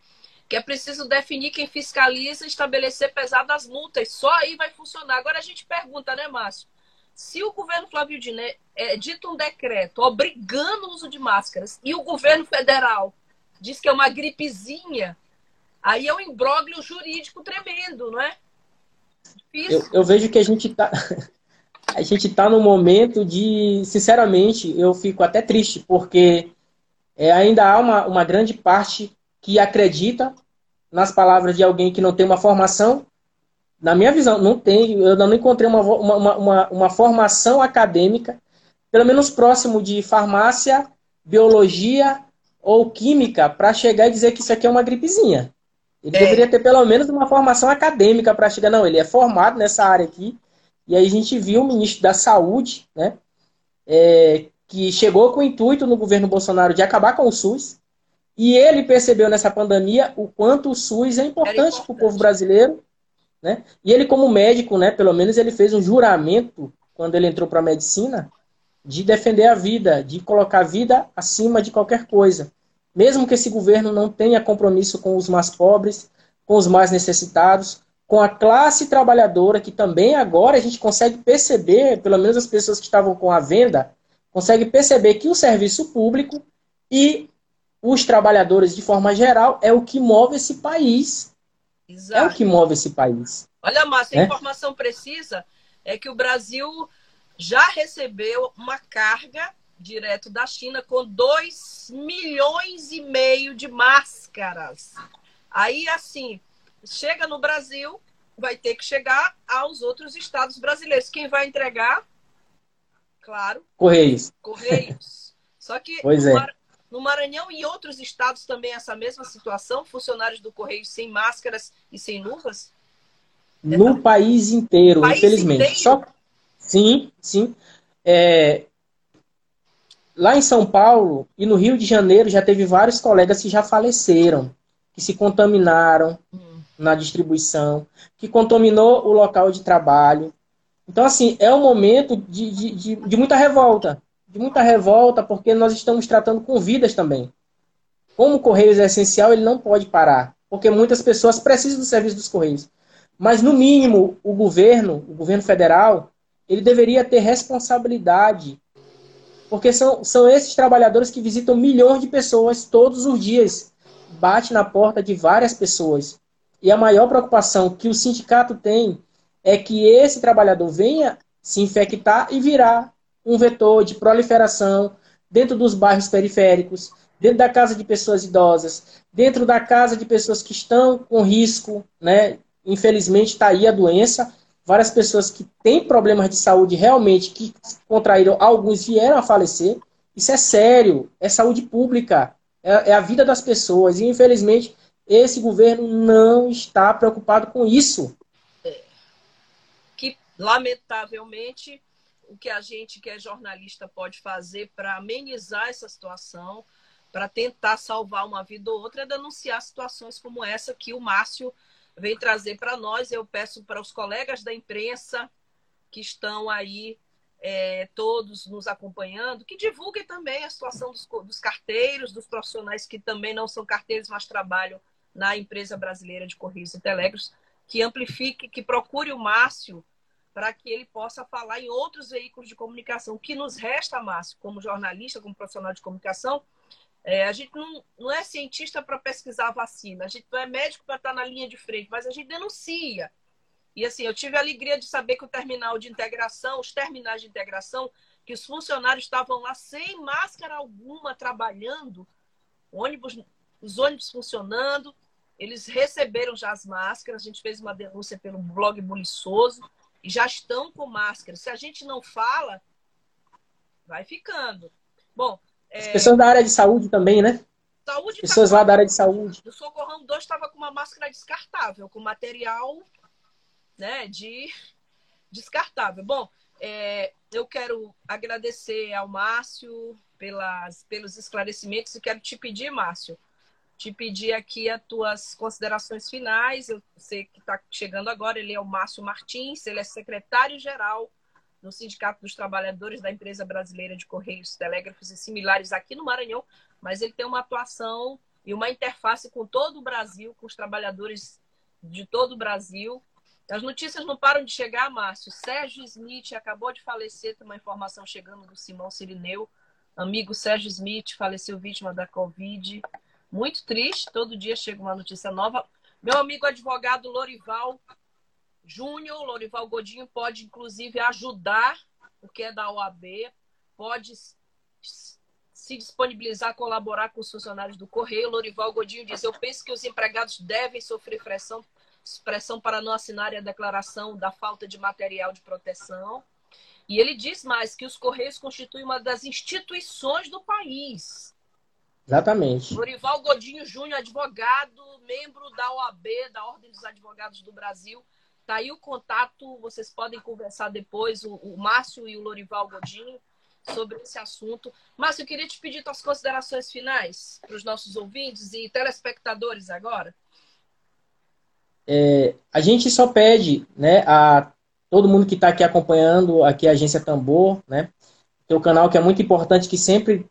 que é preciso definir quem fiscaliza e estabelecer pesadas multas. Só aí vai funcionar. Agora a gente pergunta, né, Márcio? Se o governo Flávio Dino é, dita um decreto obrigando o uso de máscaras e o governo federal diz que é uma gripezinha, aí é um imbróglio jurídico tremendo, não é? Eu, eu, vejo que a gente está a gente tá no momento de, sinceramente, eu fico até triste, porque é, ainda há uma, uma grande parte que acredita nas palavras de alguém que não tem uma formação. Na minha visão, não tem, eu não encontrei uma, uma, uma, uma formação acadêmica, pelo menos próximo de farmácia, biologia ou química, para chegar e dizer que isso aqui é uma gripezinha. Ele é. deveria ter pelo menos uma formação acadêmica para chegar. Não, ele é formado nessa área aqui. E aí a gente viu o ministro da Saúde, né? É, que chegou com o intuito no governo Bolsonaro de acabar com o SUS. E ele percebeu nessa pandemia o quanto o SUS é importante para o povo brasileiro. Né? E ele, como médico, né, pelo menos ele fez um juramento quando ele entrou para a medicina de defender a vida, de colocar a vida acima de qualquer coisa. Mesmo que esse governo não tenha compromisso com os mais pobres, com os mais necessitados, com a classe trabalhadora, que também agora a gente consegue perceber, pelo menos as pessoas que estavam com a venda, consegue perceber que o serviço público e os trabalhadores de forma geral é o que move esse país. Exato. É o que move esse país. Olha, Márcia, a é? informação precisa é que o Brasil já recebeu uma carga direto da China com 2 milhões e meio de máscaras. Aí, assim, chega no Brasil, vai ter que chegar aos outros estados brasileiros. Quem vai entregar? Claro. Correios. Correios. Só que pois no, é. Mar... no Maranhão e outros estados também essa mesma situação, funcionários do Correio sem máscaras e sem luvas? No é, país inteiro, país infelizmente. Inteiro? Só Sim, sim. É, lá em São Paulo e no Rio de Janeiro já teve vários colegas que já faleceram, que se contaminaram hum. Na distribuição, que contaminou o local de trabalho. Então, assim, é um momento de, de, de, de muita revolta. De muita revolta, porque nós estamos tratando com vidas também. Como o Correios é essencial, ele não pode parar. Porque muitas pessoas precisam do serviço dos Correios. Mas, no mínimo, o governo, o governo federal, ele deveria ter responsabilidade. Porque são, são esses trabalhadores que visitam milhões de pessoas todos os dias. Bate na porta de várias pessoas. E a maior preocupação que o sindicato tem é que esse trabalhador venha se infectar e virar um vetor de proliferação dentro dos bairros periféricos, dentro da casa de pessoas idosas, dentro da casa de pessoas que estão com risco, né? Infelizmente está aí a doença, várias pessoas que têm problemas de saúde realmente, que contraíram, alguns vieram a falecer. Isso é sério, é saúde pública, é, é a vida das pessoas. E, infelizmente, esse governo não está preocupado com isso. É. Que, lamentavelmente, o que a gente que é jornalista pode fazer para amenizar essa situação, para tentar salvar uma vida ou outra, é denunciar situações como essa que o Márcio vem trazer para nós. Eu peço para os colegas da imprensa que estão aí é, todos nos acompanhando, que divulguem também a situação dos, dos, carteiros, dos profissionais que também não são carteiros, mas trabalham na empresa brasileira de Correios e Telégrafos, que amplifique, que procure o Márcio para que ele possa falar em outros veículos de comunicação. O que nos resta, Márcio, como jornalista, como profissional de comunicação, é, a gente não, não é cientista para pesquisar a vacina, a gente não é médico para estar na linha de frente, mas a gente denuncia. E assim, eu tive a alegria de saber que o terminal de integração, os terminais de integração, que os funcionários estavam lá sem máscara alguma trabalhando, ônibus, os ônibus funcionando, eles receberam já as máscaras, a gente fez uma denúncia pelo blog Buliçoso e já estão com máscara. Se a gente não fala, vai ficando. Bom, as pessoas da área de saúde também, né? Saúde pessoas tá... lá da área de saúde. O Socorrão 2 estava com uma máscara descartável, com material né, de descartável. Bom, é, eu quero agradecer ao Márcio pelas, pelos esclarecimentos e quero te pedir, Márcio, te pedir aqui as tuas considerações finais. Eu sei que está chegando agora, ele é o Márcio Martins, ele é secretário-geral no Sindicato dos Trabalhadores da Empresa Brasileira de Correios, Telégrafos e similares aqui no Maranhão, mas ele tem uma atuação e uma interface com todo o Brasil, com os trabalhadores de todo o Brasil. As notícias não param de chegar, Márcio. Sérgio Smith acabou de falecer, tem uma informação chegando do Simão Sirineu. Amigo Sérgio Smith faleceu vítima da Covid. Muito triste, todo dia chega uma notícia nova. Meu amigo advogado Lorival Júnior, Lorival Godinho pode, inclusive, ajudar o que é da OAB, pode se disponibilizar a colaborar com os funcionários do Correio. Lorival Godinho diz: Eu penso que os empregados devem sofrer pressão, pressão para não assinarem a declaração da falta de material de proteção. E ele diz mais que os Correios constituem uma das instituições do país. Exatamente. Lorival Godinho Júnior, advogado, membro da OAB, da Ordem dos Advogados do Brasil. Tá aí o contato, vocês podem conversar depois, o, o Márcio e o Lorival Godinho, sobre esse assunto. Márcio, eu queria te pedir tuas considerações finais para os nossos ouvintes e telespectadores agora. É, a gente só pede né, a todo mundo que está aqui acompanhando aqui a Agência Tambor, né? Teu canal que é muito importante, que sempre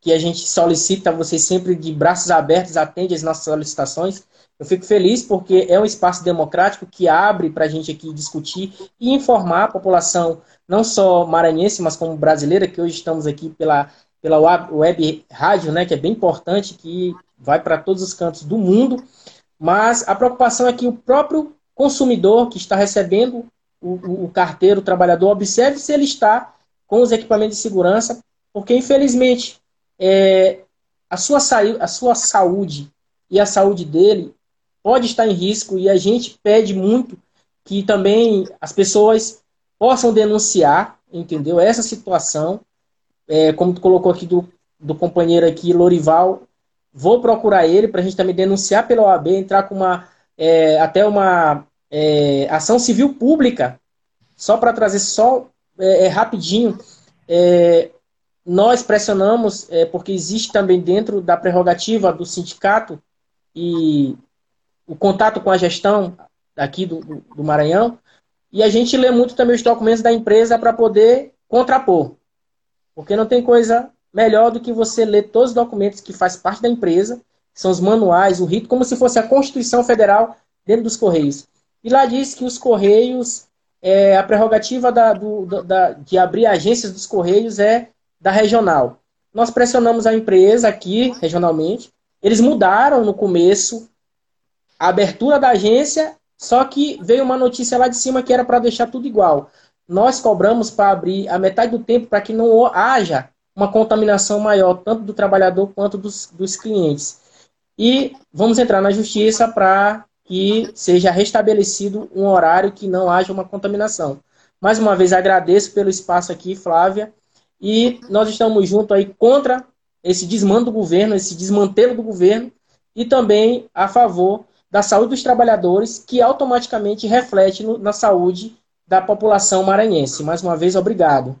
que a gente solicita, vocês sempre de braços abertos atende às nossas solicitações. Eu fico feliz porque é um espaço democrático que abre para a gente aqui discutir e informar a população, não só maranhense, mas como brasileira, que hoje estamos aqui pela, pela web rádio, né, que é bem importante, que vai para todos os cantos do mundo. Mas a preocupação é que o próprio consumidor que está recebendo o, o carteiro, o trabalhador, observe se ele está com os equipamentos de segurança, porque infelizmente é, a, sua a sua saúde e a saúde dele pode estar em risco e a gente pede muito que também as pessoas possam denunciar, entendeu? Essa situação, é, como tu colocou aqui do, do companheiro aqui, Lorival, vou procurar ele para a gente também denunciar pela OAB, entrar com uma é, até uma é, ação civil pública, só para trazer só é, é rapidinho, é, nós pressionamos, é, porque existe também dentro da prerrogativa do sindicato e o contato com a gestão aqui do, do, do Maranhão, e a gente lê muito também os documentos da empresa para poder contrapor. Porque não tem coisa melhor do que você ler todos os documentos que faz parte da empresa, são os manuais, o rito, como se fosse a Constituição Federal dentro dos Correios. E lá diz que os Correios, é, a prerrogativa da, do, da, de abrir agências dos Correios é da regional. Nós pressionamos a empresa aqui, regionalmente. Eles mudaram no começo a abertura da agência, só que veio uma notícia lá de cima que era para deixar tudo igual. Nós cobramos para abrir a metade do tempo para que não haja uma contaminação maior, tanto do trabalhador quanto dos, dos clientes. E vamos entrar na justiça para que seja restabelecido um horário que não haja uma contaminação. Mais uma vez agradeço pelo espaço aqui, Flávia, e nós estamos juntos aí contra esse desmando do governo, esse desmantelo do governo, e também a favor da saúde dos trabalhadores, que automaticamente reflete no, na saúde da população maranhense. Mais uma vez, obrigado.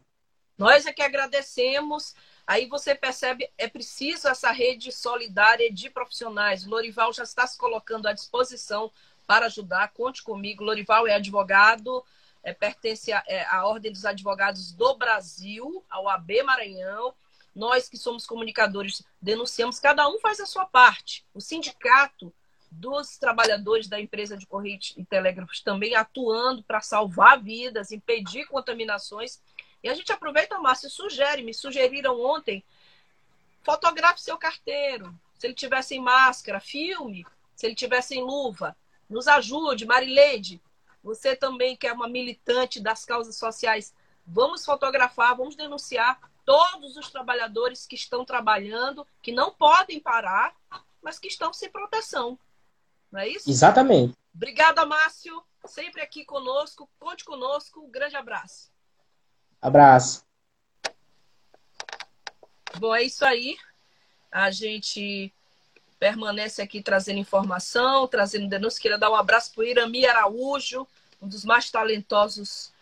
Nós é que agradecemos. Aí você percebe, é preciso essa rede solidária de profissionais. O Lorival já está se colocando à disposição para ajudar. Conte comigo. Lorival é advogado, é, pertence à, é, Ordem dos Advogados do Brasil, ao AB Maranhão. Nós que somos comunicadores denunciamos, cada um faz a sua parte. O sindicato dos trabalhadores da empresa de Correios e Telégrafos também atuando para salvar vidas, impedir contaminações e a gente aproveita, Márcio, e sugere, me sugeriram ontem, fotografe seu carteiro. Se ele tiver sem máscara, filme. Se ele tiver sem luva, nos ajude. Marileide, você também que é uma militante das causas sociais, vamos fotografar, vamos denunciar todos os trabalhadores que estão trabalhando, que não podem parar, mas que estão sem proteção. Não é isso? Exatamente. Obrigada, Márcio. Sempre aqui conosco. Conte conosco. Um grande abraço. Abraço. Bom, é isso aí. A gente permanece aqui trazendo informação, trazendo denúncia. Queria dar um abraço para o Irami Araújo, um dos mais talentosos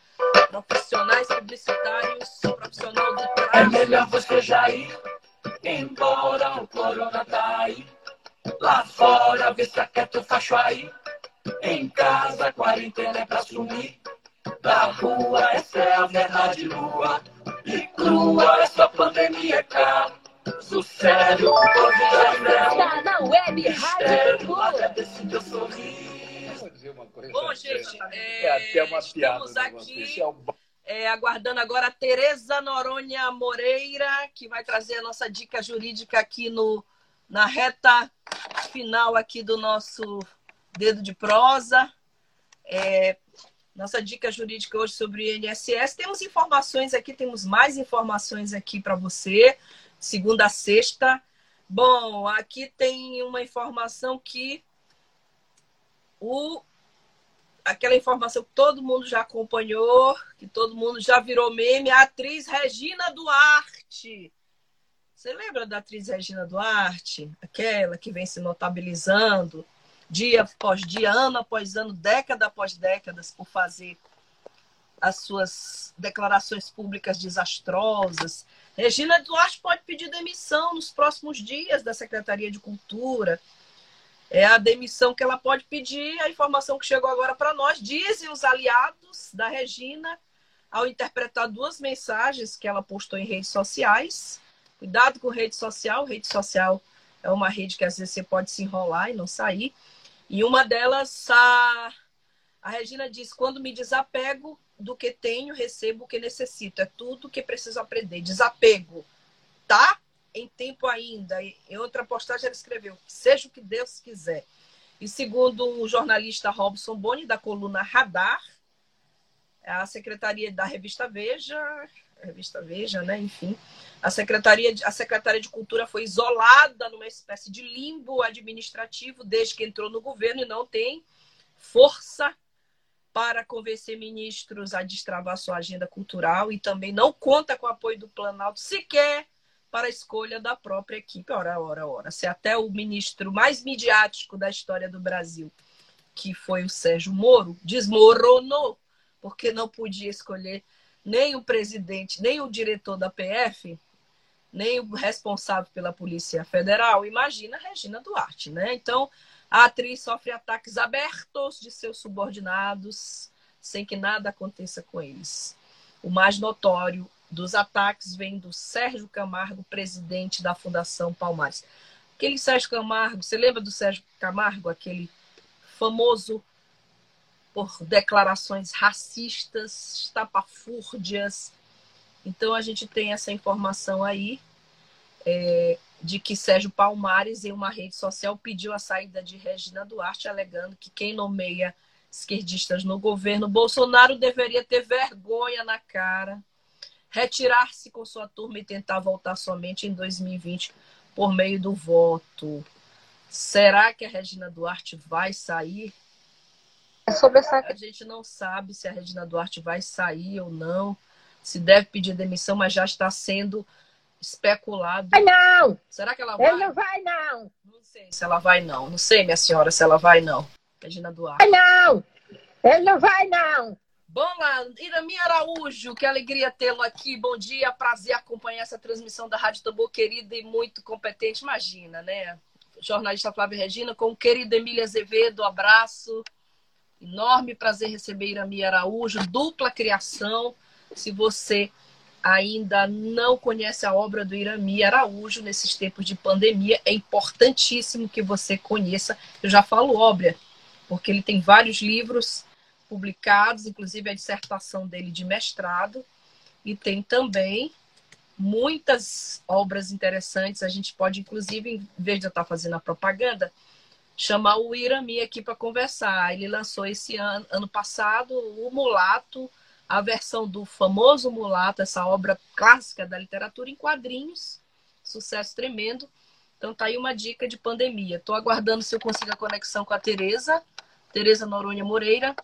profissionais publicitários, profissional É melhor você já ir embora, o corona tá aí. Lá fora, vê se aquieta o facho aí. Em casa, quarentena é pra sumir da rua, essa é a verdade nua e crua, essa pandemia é caso sério, Está na web Rádio sorriso. Bom, gente, é, é até uma estamos aqui é, aguardando agora a Tereza Noronha Moreira, que vai trazer a nossa dica jurídica aqui no, na reta final aqui do nosso dedo de prosa. É, nossa dica jurídica hoje sobre o INSS. Temos informações aqui, temos mais informações aqui para você. Segunda a sexta. Bom, aqui tem uma informação que o aquela informação que todo mundo já acompanhou, que todo mundo já virou meme, a atriz Regina Duarte. Você lembra da atriz Regina Duarte? Aquela que vem se notabilizando dia após dia, ano após ano, década após décadas, por fazer as suas declarações públicas desastrosas. Regina Duarte pode pedir demissão nos próximos dias da Secretaria de Cultura é a demissão que ela pode pedir. A informação que chegou agora para nós dizem os aliados da Regina ao interpretar duas mensagens que ela postou em redes sociais. Cuidado com rede social. Rede social é uma rede que às vezes você pode se enrolar e não sair. E uma delas, a, a Regina diz: quando me desapego do que tenho, recebo o que necessito. É tudo que preciso aprender. Desapego, tá? em tempo ainda. Em outra postagem ela escreveu: seja o que Deus quiser. E segundo o jornalista Robson Boni, da coluna Radar, a secretaria da revista Veja, revista Veja, né? Enfim, a secretaria, a secretaria de Cultura foi isolada numa espécie de limbo administrativo desde que entrou no governo e não tem força para convencer ministros a destravar sua agenda cultural e também não conta com o apoio do Planalto sequer para a escolha da própria equipe. Ora, ora, ora. Se até o ministro mais midiático da história do Brasil, que foi o Sérgio Moro, desmoronou, porque não podia escolher nem o presidente, nem o diretor da PF, nem o responsável pela Polícia Federal. Imagina Regina Duarte, né? Então, a atriz sofre ataques abertos de seus subordinados, sem que nada aconteça com eles. O mais notório dos ataques vem do Sérgio Camargo, presidente da Fundação Palmares. Aquele Sérgio Camargo, você lembra do Sérgio Camargo, aquele famoso por declarações racistas, estapafúrdias. Então a gente tem essa informação aí é, de que Sérgio Palmares, em uma rede social, pediu a saída de Regina Duarte, alegando que quem nomeia esquerdistas no governo Bolsonaro deveria ter vergonha na cara retirar-se com sua turma e tentar voltar somente em 2020 por meio do voto. Será que a Regina Duarte vai sair? É sobre essa... A gente não sabe se a Regina Duarte vai sair ou não, se deve pedir demissão, mas já está sendo especulado. Vai não! Será que ela vai? Ele não vai, não! Não sei se ela vai, não. Não sei, minha senhora, se ela vai, não. Regina Duarte. Vai não! Ele não vai, não! Bom lá, Irami Araújo, que alegria tê-lo aqui. Bom dia, prazer acompanhar essa transmissão da Rádio Tambor, querida e muito competente. Imagina, né? Jornalista Flávia Regina, com o querido Emília Azevedo, abraço. Enorme prazer receber Irami Araújo, dupla criação. Se você ainda não conhece a obra do Irami Araújo nesses tempos de pandemia, é importantíssimo que você conheça. Eu já falo obra, porque ele tem vários livros publicados, inclusive a dissertação dele de mestrado, e tem também muitas obras interessantes. A gente pode, inclusive, em vez de eu estar fazendo a propaganda, chamar o Irami aqui para conversar. Ele lançou esse ano, ano passado, o Mulato, a versão do famoso Mulato, essa obra clássica da literatura em quadrinhos, sucesso tremendo. Então tá aí uma dica de pandemia. Estou aguardando se eu consigo a conexão com a Tereza, Tereza Noronha Moreira,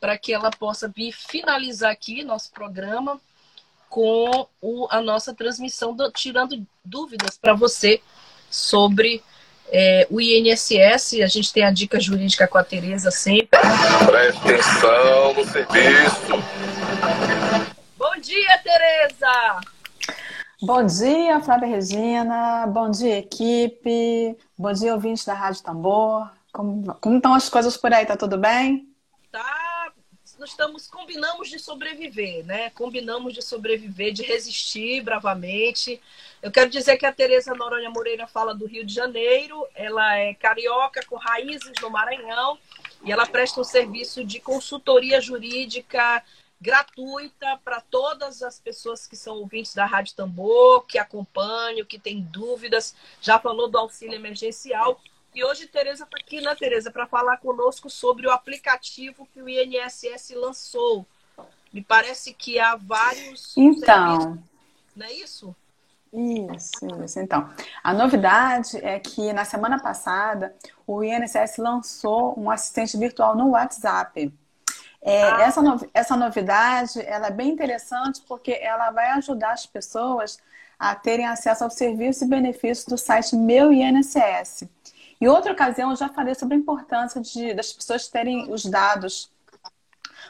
para que ela possa vir finalizar aqui nosso programa com o, a nossa transmissão, do, tirando dúvidas para você sobre é, o INSS. A gente tem a dica jurídica com a Tereza sempre. Preste atenção no serviço. Bom dia, Tereza! Bom dia, Flávia Regina. Bom dia, equipe. Bom dia, ouvintes da Rádio Tambor. Como, como estão as coisas por aí? Tá tudo bem? Tá nós estamos combinamos de sobreviver, né? Combinamos de sobreviver, de resistir bravamente. Eu quero dizer que a Tereza Noronha Moreira fala do Rio de Janeiro, ela é carioca com raízes no Maranhão e ela presta um serviço de consultoria jurídica gratuita para todas as pessoas que são ouvintes da Rádio Tambor, que acompanham, que têm dúvidas. Já falou do auxílio emergencial. E hoje Tereza está aqui, né, Tereza, para falar conosco sobre o aplicativo que o INSS lançou. Me parece que há vários. Então. Não é isso? Isso, isso. Então, a novidade é que na semana passada o INSS lançou um assistente virtual no WhatsApp. É, Ah. essa, no- essa novidade ela é bem interessante porque ela vai ajudar as pessoas a terem acesso aos serviços e benefícios do site Meu INSS. Em outra ocasião, eu já falei sobre a importância de, das pessoas terem os dados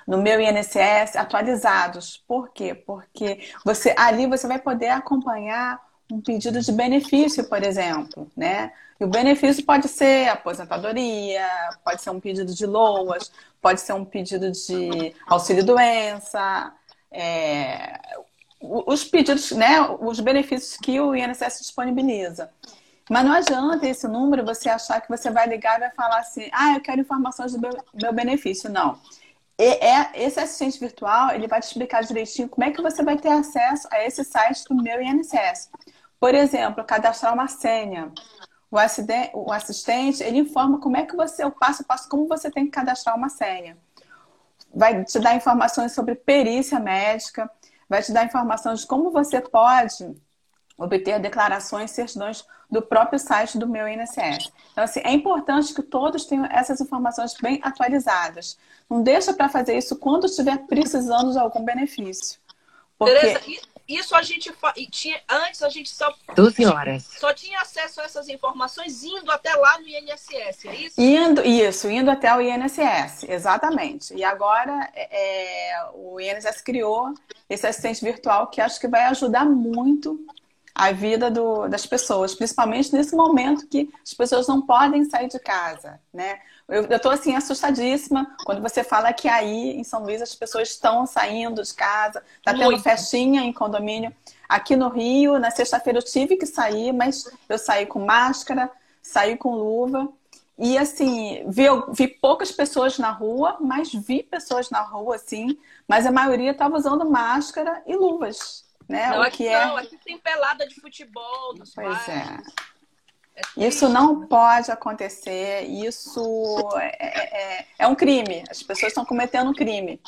no meu INSS atualizados. Por quê? Porque você ali você vai poder acompanhar um pedido de benefício, por exemplo, né? E o benefício pode ser aposentadoria, pode ser um pedido de loas, pode ser um pedido de auxílio-doença, é, os pedidos, né? Os benefícios que o INSS disponibiliza. Mas não adianta esse número você achar que você vai ligar e vai falar assim, ah, eu quero informações do meu, meu benefício. Não. E é, esse assistente virtual, ele vai te explicar direitinho como é que você vai ter acesso a esse site do meu INSS. Por exemplo, cadastrar uma senha. O, o assistente, ele informa como é que você, o passo a passo, como você tem que cadastrar uma senha. Vai te dar informações sobre perícia médica, vai te dar informações de como você pode obter declarações e certidões do próprio site do meu INSS. Então, assim, é importante que todos tenham essas informações bem atualizadas. Não deixa para fazer isso quando estiver precisando de algum benefício. Porque Tereza, isso a gente fa- e tinha antes a gente só 12 horas. só tinha acesso a essas informações indo até lá no INSS, é isso? Indo, isso, indo até o INSS, exatamente. E agora é, é, o INSS criou esse assistente virtual que acho que vai ajudar muito a vida do- das pessoas, principalmente nesse momento que as pessoas não podem sair de casa, né? Eu, tô assim assustadíssima quando você fala que aí em São Luís as pessoas estão saindo de casa, tá tendo festinha em condomínio. Aqui no Rio, na sexta-feira eu tive que sair, mas eu saí com máscara, saí com luva. E assim, vi, vi poucas pessoas na rua, mas vi pessoas na rua, sim. Mas a maioria estava usando máscara e luvas, né? Não, o aqui que é. não, aqui tem pelada de futebol dos Pois pais. é. É Isso não pode acontecer. Isso é, é- é um crime. As pessoas estão cometendo um crime,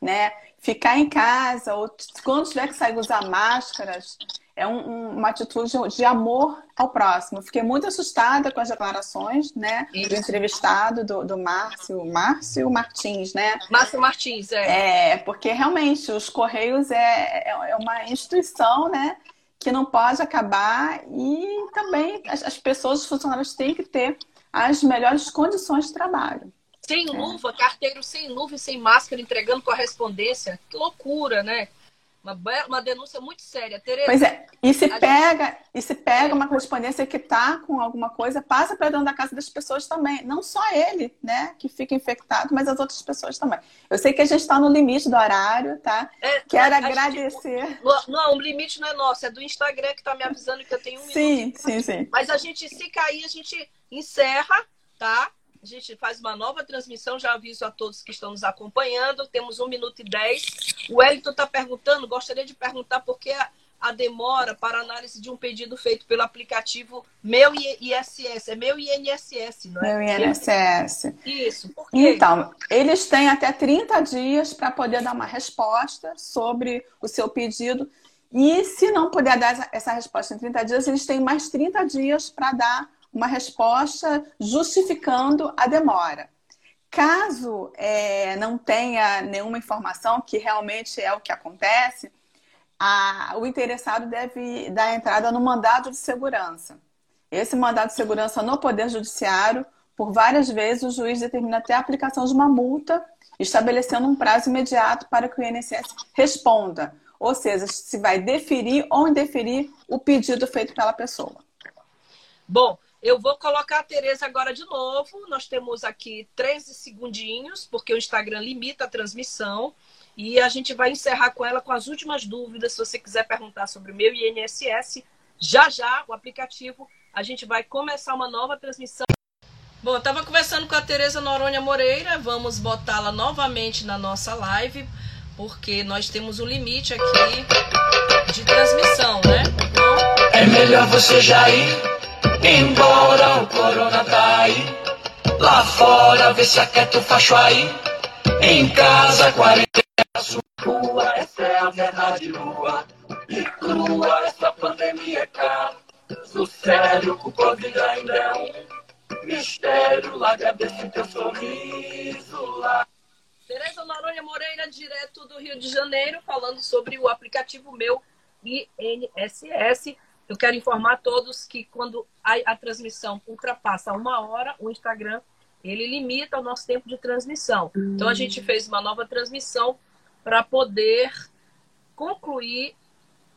né? Ficar em casa ou quando tiver que sair usar máscaras é um- um- uma atitude de amor ao próximo. Fiquei muito assustada com as declarações, né, do Isso. entrevistado do, do Márcio, Márcio Martins, né? Márcio Martins, é. É, porque realmente os Correios é, é é uma instituição, né, que não pode acabar e também as, as pessoas, os funcionários têm que ter as melhores condições de trabalho. Sem luva, carteiro sem luva e sem máscara entregando correspondência. Que loucura, né? Uma, uma denúncia muito séria. Tereza, Pois é, e se A gente- pega, e se pega uma correspondência que está com alguma coisa, passa para dentro da casa das pessoas também. Não só ele, né, que fica infectado, mas as outras pessoas também. Eu sei que a gente está no limite do horário, tá? é, Quero a gente- agradecer. Não, Não, o limite não é nosso, é do Instagram que tá me avisando que eu tenho um Sim, minuto. sim, sim. Mas a gente, se cair, a gente encerra, tá? A gente faz uma nova transmissão, já aviso a todos que estão nos acompanhando. Temos um minuto e dez. O Wellington está perguntando, gostaria de perguntar por que a, a demora para análise de um pedido feito pelo aplicativo Meu ISS. É meu INSS, não é? Meu INSS. Isso. Por quê? Então, eles têm até 30 dias para poder dar uma resposta sobre o seu pedido. E se não puder dar essa- essa resposta em 30 dias, eles têm mais 30 dias para dar uma resposta justificando a demora. Caso é, não tenha nenhuma informação, que realmente é o que acontece, a- o interessado deve dar entrada no mandado de segurança. Esse mandado de segurança no Poder Judiciário, por várias vezes, o juiz determina até a aplicação de uma multa, estabelecendo um prazo imediato para que o INSS responda. Ou seja, se vai deferir ou indeferir o pedido feito pela pessoa. Bom, eu vou colocar a Tereza agora de novo. Nós temos aqui 13 segundinhos, porque o Instagram limita a transmissão. E a gente vai encerrar com ela com as últimas dúvidas. Se você quiser perguntar sobre o meu INSS, já já o aplicativo, a gente vai começar uma nova transmissão. Bom, eu estava conversando com a Tereza Noronha Moreira. Vamos botá-la novamente na nossa live, porque nós temos um limite aqui de transmissão, né? Então, É melhor você já ir embora, o corona tá aí. Lá fora, vê se aquieta o facho aí. Em casa, quarentena, sua essa é a verdade nua e crua, essa pandemia. é caso sério, o Covid ainda é um mistério. Larga desse teu sorriso lá. Tereza Noronha Moreira, direto do Rio de Janeiro, falando sobre o aplicativo meu INSS. Eu quero informar a todos que quando a, a transmissão ultrapassa uma hora, o Instagram ele limita o nosso tempo de transmissão. Então a gente fez uma nova transmissão para poder concluir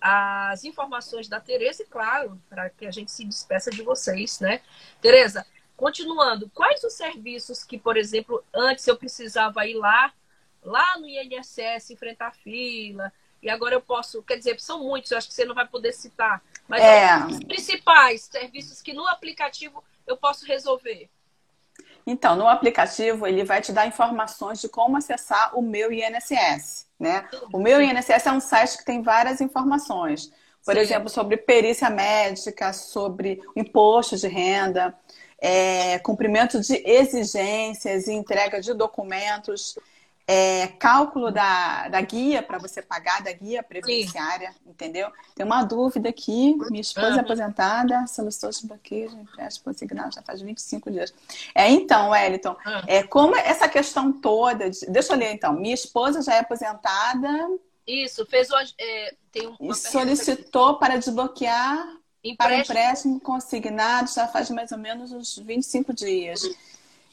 as informações da Tereza e, claro, para que a gente se despeça de vocês, né? Tereza, continuando, quais os serviços que, por exemplo, antes eu precisava ir lá, lá no INSS, enfrentar fila, e agora eu posso, quer dizer, são muitos, eu acho que você não vai poder citar, mas É. os principais serviços que no aplicativo eu posso resolver. Então, no aplicativo, ele vai te dar informações de como acessar o meu INSS, né? O meu INSS é um site que tem várias informações. Por Sim. exemplo, sobre perícia médica, sobre imposto de renda, é, cumprimento de exigências e entrega de documentos, é, cálculo da, da guia para você pagar, da guia previdenciária, entendeu? Tem uma dúvida aqui, minha esposa é aposentada, solicitou desbloqueio de empréstimo consignado já faz 25 dias. É, então, Wellington, Ah. é, como essa questão toda, de- deixa eu ler então, minha esposa já é aposentada Isso, fez hoje. é, tem uma e solicitou para desbloquear aqui. para empréstimo. empréstimo consignado já faz mais ou menos uns 25 dias.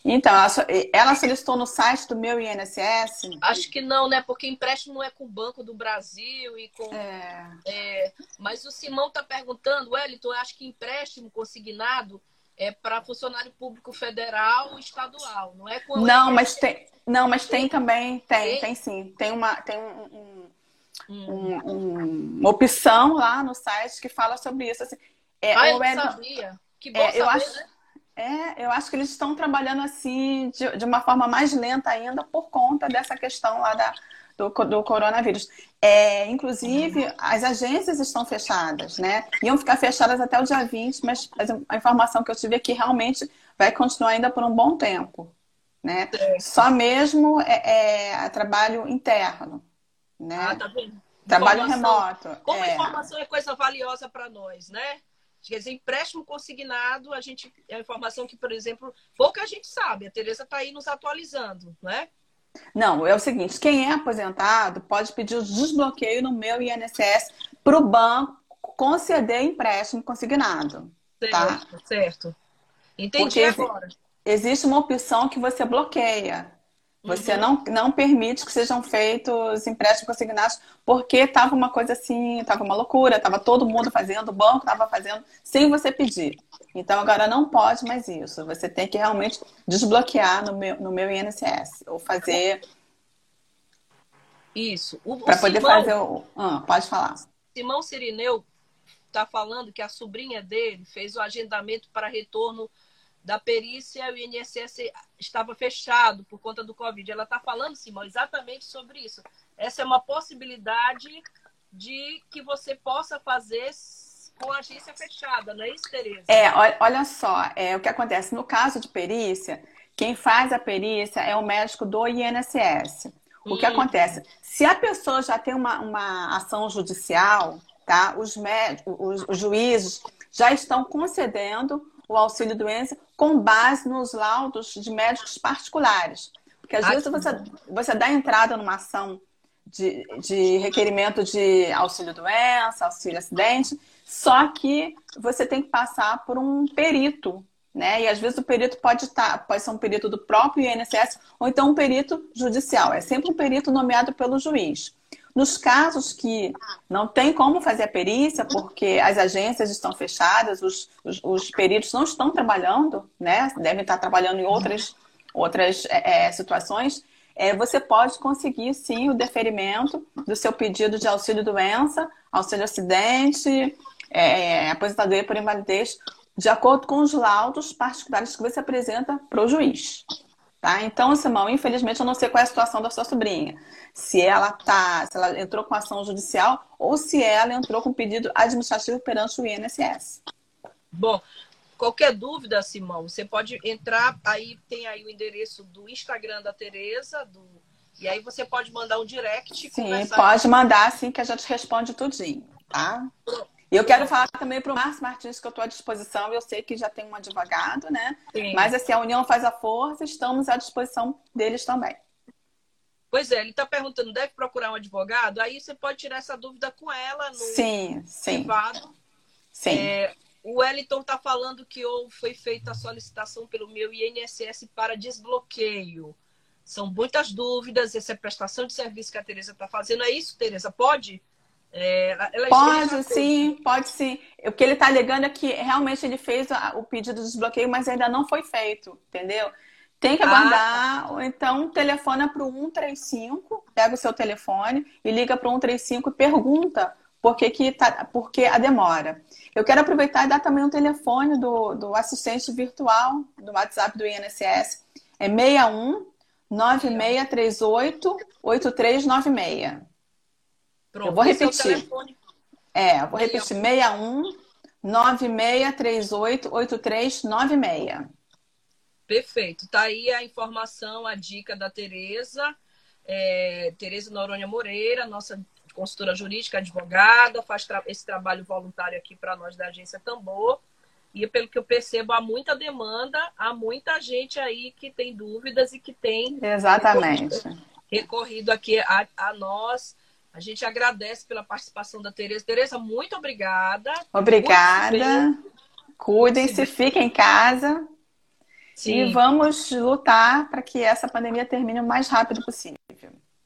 Então, ela, so- ela solicitou no site do meu INSS. Acho que não, né? Porque empréstimo não é com o Banco do Brasil e com. É, é, mas o Simão está perguntando, Wellington, eu acho que empréstimo consignado é para funcionário público federal e estadual, não é com não, mas tem, não, mas tem também, tem, Tem? tem sim. Tem uma, tem um- um- Hum. um- um- uma opção lá no site que fala sobre isso. Assim, é, Ah, eu não Wellington- sabia. Que bom É, eu saber, acho- né? É, eu acho que eles estão trabalhando assim de, de uma forma mais lenta ainda por conta dessa questão lá da, do, do coronavírus. É, inclusive, as agências estão fechadas, né? Iam ficar fechadas até o dia 20, mas a informação que eu tive é que realmente vai continuar ainda por um bom tempo, né? Só mesmo é, é trabalho interno, né? Ah, tá vendo? Trabalho Informação- remoto. Como é. informação é coisa valiosa para nós, né? Quer dizer, empréstimo consignado, a gente é uma informação que, por exemplo, pouca gente sabe. A Tereza está aí nos atualizando, né? Não, é o seguinte: quem é aposentado pode pedir o desbloqueio no meu INSS para o banco conceder empréstimo consignado. Tá. Certo, certo. Entendi Porque- agora. Existe uma opção que você bloqueia. Você Uhum. não, não permite que sejam feitos empréstimos consignados, porque estava uma coisa assim, estava uma loucura, estava todo mundo fazendo, o banco estava fazendo, sem você pedir. Então agora não pode mais isso. Você tem que realmente desbloquear no meu, no meu INSS, ou fazer Isso. Para poder Simão, fazer o. Ah, pode falar. Simão Sirineu está falando que a sobrinha dele fez o agendamento para retorno da perícia o INSS estava fechado por conta do Covid. Ela está falando, Simão, exatamente sobre isso. Essa é uma possibilidade de que você possa fazer com a agência fechada, não é isso, Tereza? É, olha, só, é, o que acontece no caso de perícia, quem faz a perícia é o médico do INSS. O que Hum. acontece? Se a pessoa já tem uma, uma ação judicial, tá? Os médicos, os, os juízes já estão concedendo o auxílio doença com base nos laudos de médicos particulares. Porque às Ah, vezes você, você dá entrada numa ação de, de requerimento de auxílio doença, auxílio acidente, só que você tem que passar por um perito, né? E às vezes o perito pode estar, pode ser um perito do próprio INSS ou então um perito judicial. É sempre um perito nomeado pelo juiz. Nos casos que não tem como fazer a perícia, porque as agências estão fechadas, os, os, os peritos não estão trabalhando, né? Devem estar trabalhando em outras, outras é, é, situações. É, você pode conseguir sim o deferimento do seu pedido de auxílio doença, auxílio acidente, é, aposentadoria por invalidez, de acordo com os laudos particulares que você apresenta para o juiz. Tá? Então, Simão, infelizmente eu não sei qual é a situação da sua sobrinha. Se ela tá, se ela entrou com ação judicial ou se ela entrou com pedido administrativo perante o INSS. Bom, qualquer dúvida, Simão, você pode entrar, aí tem aí o endereço do Instagram da Tereza, do... e aí você pode mandar um direct Sim, pode mandar sim que a gente responde tudinho, tá? E eu quero falar também para o Márcio Martins que eu estou à disposição. Eu sei que já tem um advogado, né? Sim. Mas assim, a união faz a força, estamos à disposição deles também. Pois é, ele está perguntando, deve procurar um advogado? Aí você pode tirar essa dúvida com ela no Sim, sim, privado. sim. É, o Wellington está falando que ou foi feita a solicitação pelo meu INSS para desbloqueio. São muitas dúvidas, essa é a prestação de serviço que a Tereza está fazendo. É isso, Tereza? Pode? É, Pode fez. sim, pode sim. O que ele está alegando é que realmente ele fez o pedido de desbloqueio, mas ainda não foi feito, entendeu? Tem que Ah, aguardar, ou então telefona para o 135, pega o seu telefone e liga para o 135 e pergunta por que, que tá, por que a demora. Eu quero aproveitar e dar também o telefone do, do assistente virtual do WhatsApp do INSS. É 61 9638 8396. Pronto, Eu vou é repetir. É, eu vou repetir: 61 9638 8396. Perfeito. Tá aí a informação, a dica da Tereza. É, Tereza Noronha Moreira, nossa consultora jurídica, advogada, faz tra- esse trabalho voluntário aqui para nós da agência Tambor. E pelo que eu percebo, há muita demanda, há muita gente aí que tem dúvidas e que tem Exatamente. recorrido aqui a, a nós. A gente agradece pela participação da Tereza. Tereza, muito obrigada. Obrigada. Cuidem-se, fiquem em casa e Sim, vamos lutar para que essa pandemia termine o mais rápido possível.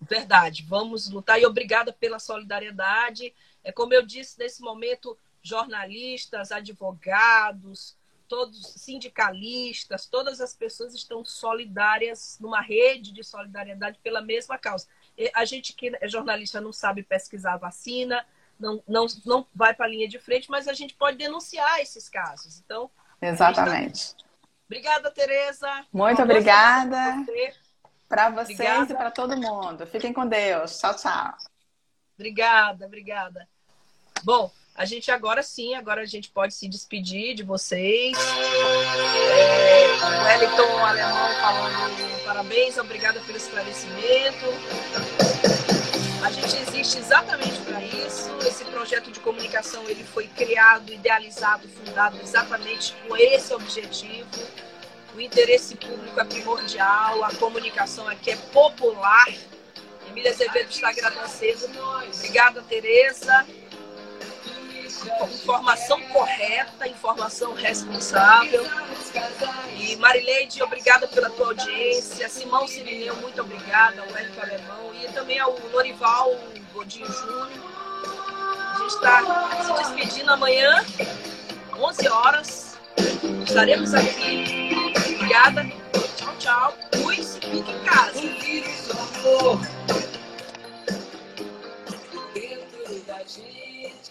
verdade. Vamos lutar e obrigada pela solidariedade. É como eu disse nesse momento, jornalistas, advogados, todos sindicalistas, todas as pessoas estão solidárias numa rede de solidariedade pela mesma causa. A gente que é jornalista não sabe pesquisar a vacina, não, não, não vai para a linha de frente, mas a gente pode denunciar esses casos. Então, Exatamente. obrigada, Tereza. Muito obrigada. pra você. Para vocês Obrigada. e para todo mundo. Fiquem com Deus. Tchau, tchau. Obrigada, obrigada. Bom, a gente agora sim, agora a gente pode se despedir de vocês. É, o Wellington Alemão falando parabéns, obrigada pelo esclarecimento. A gente existe exatamente para isso. Esse projeto de comunicação ele foi criado, idealizado, fundado exatamente com esse objetivo. O interesse público é primordial, a comunicação aqui é popular. Emília Azevedo está agradecendo. Obrigada, Tereza. Informação correta, informação responsável. E Marileide, obrigada pela tua audiência. Simão Sirineu, muito obrigada. O Érico Alemão. E também ao Lorival Godinho Júnior. A gente está se despedindo amanhã, 11 horas. Estaremos aqui. Obrigada. Tchau, tchau. Cuide-se, fique em casa.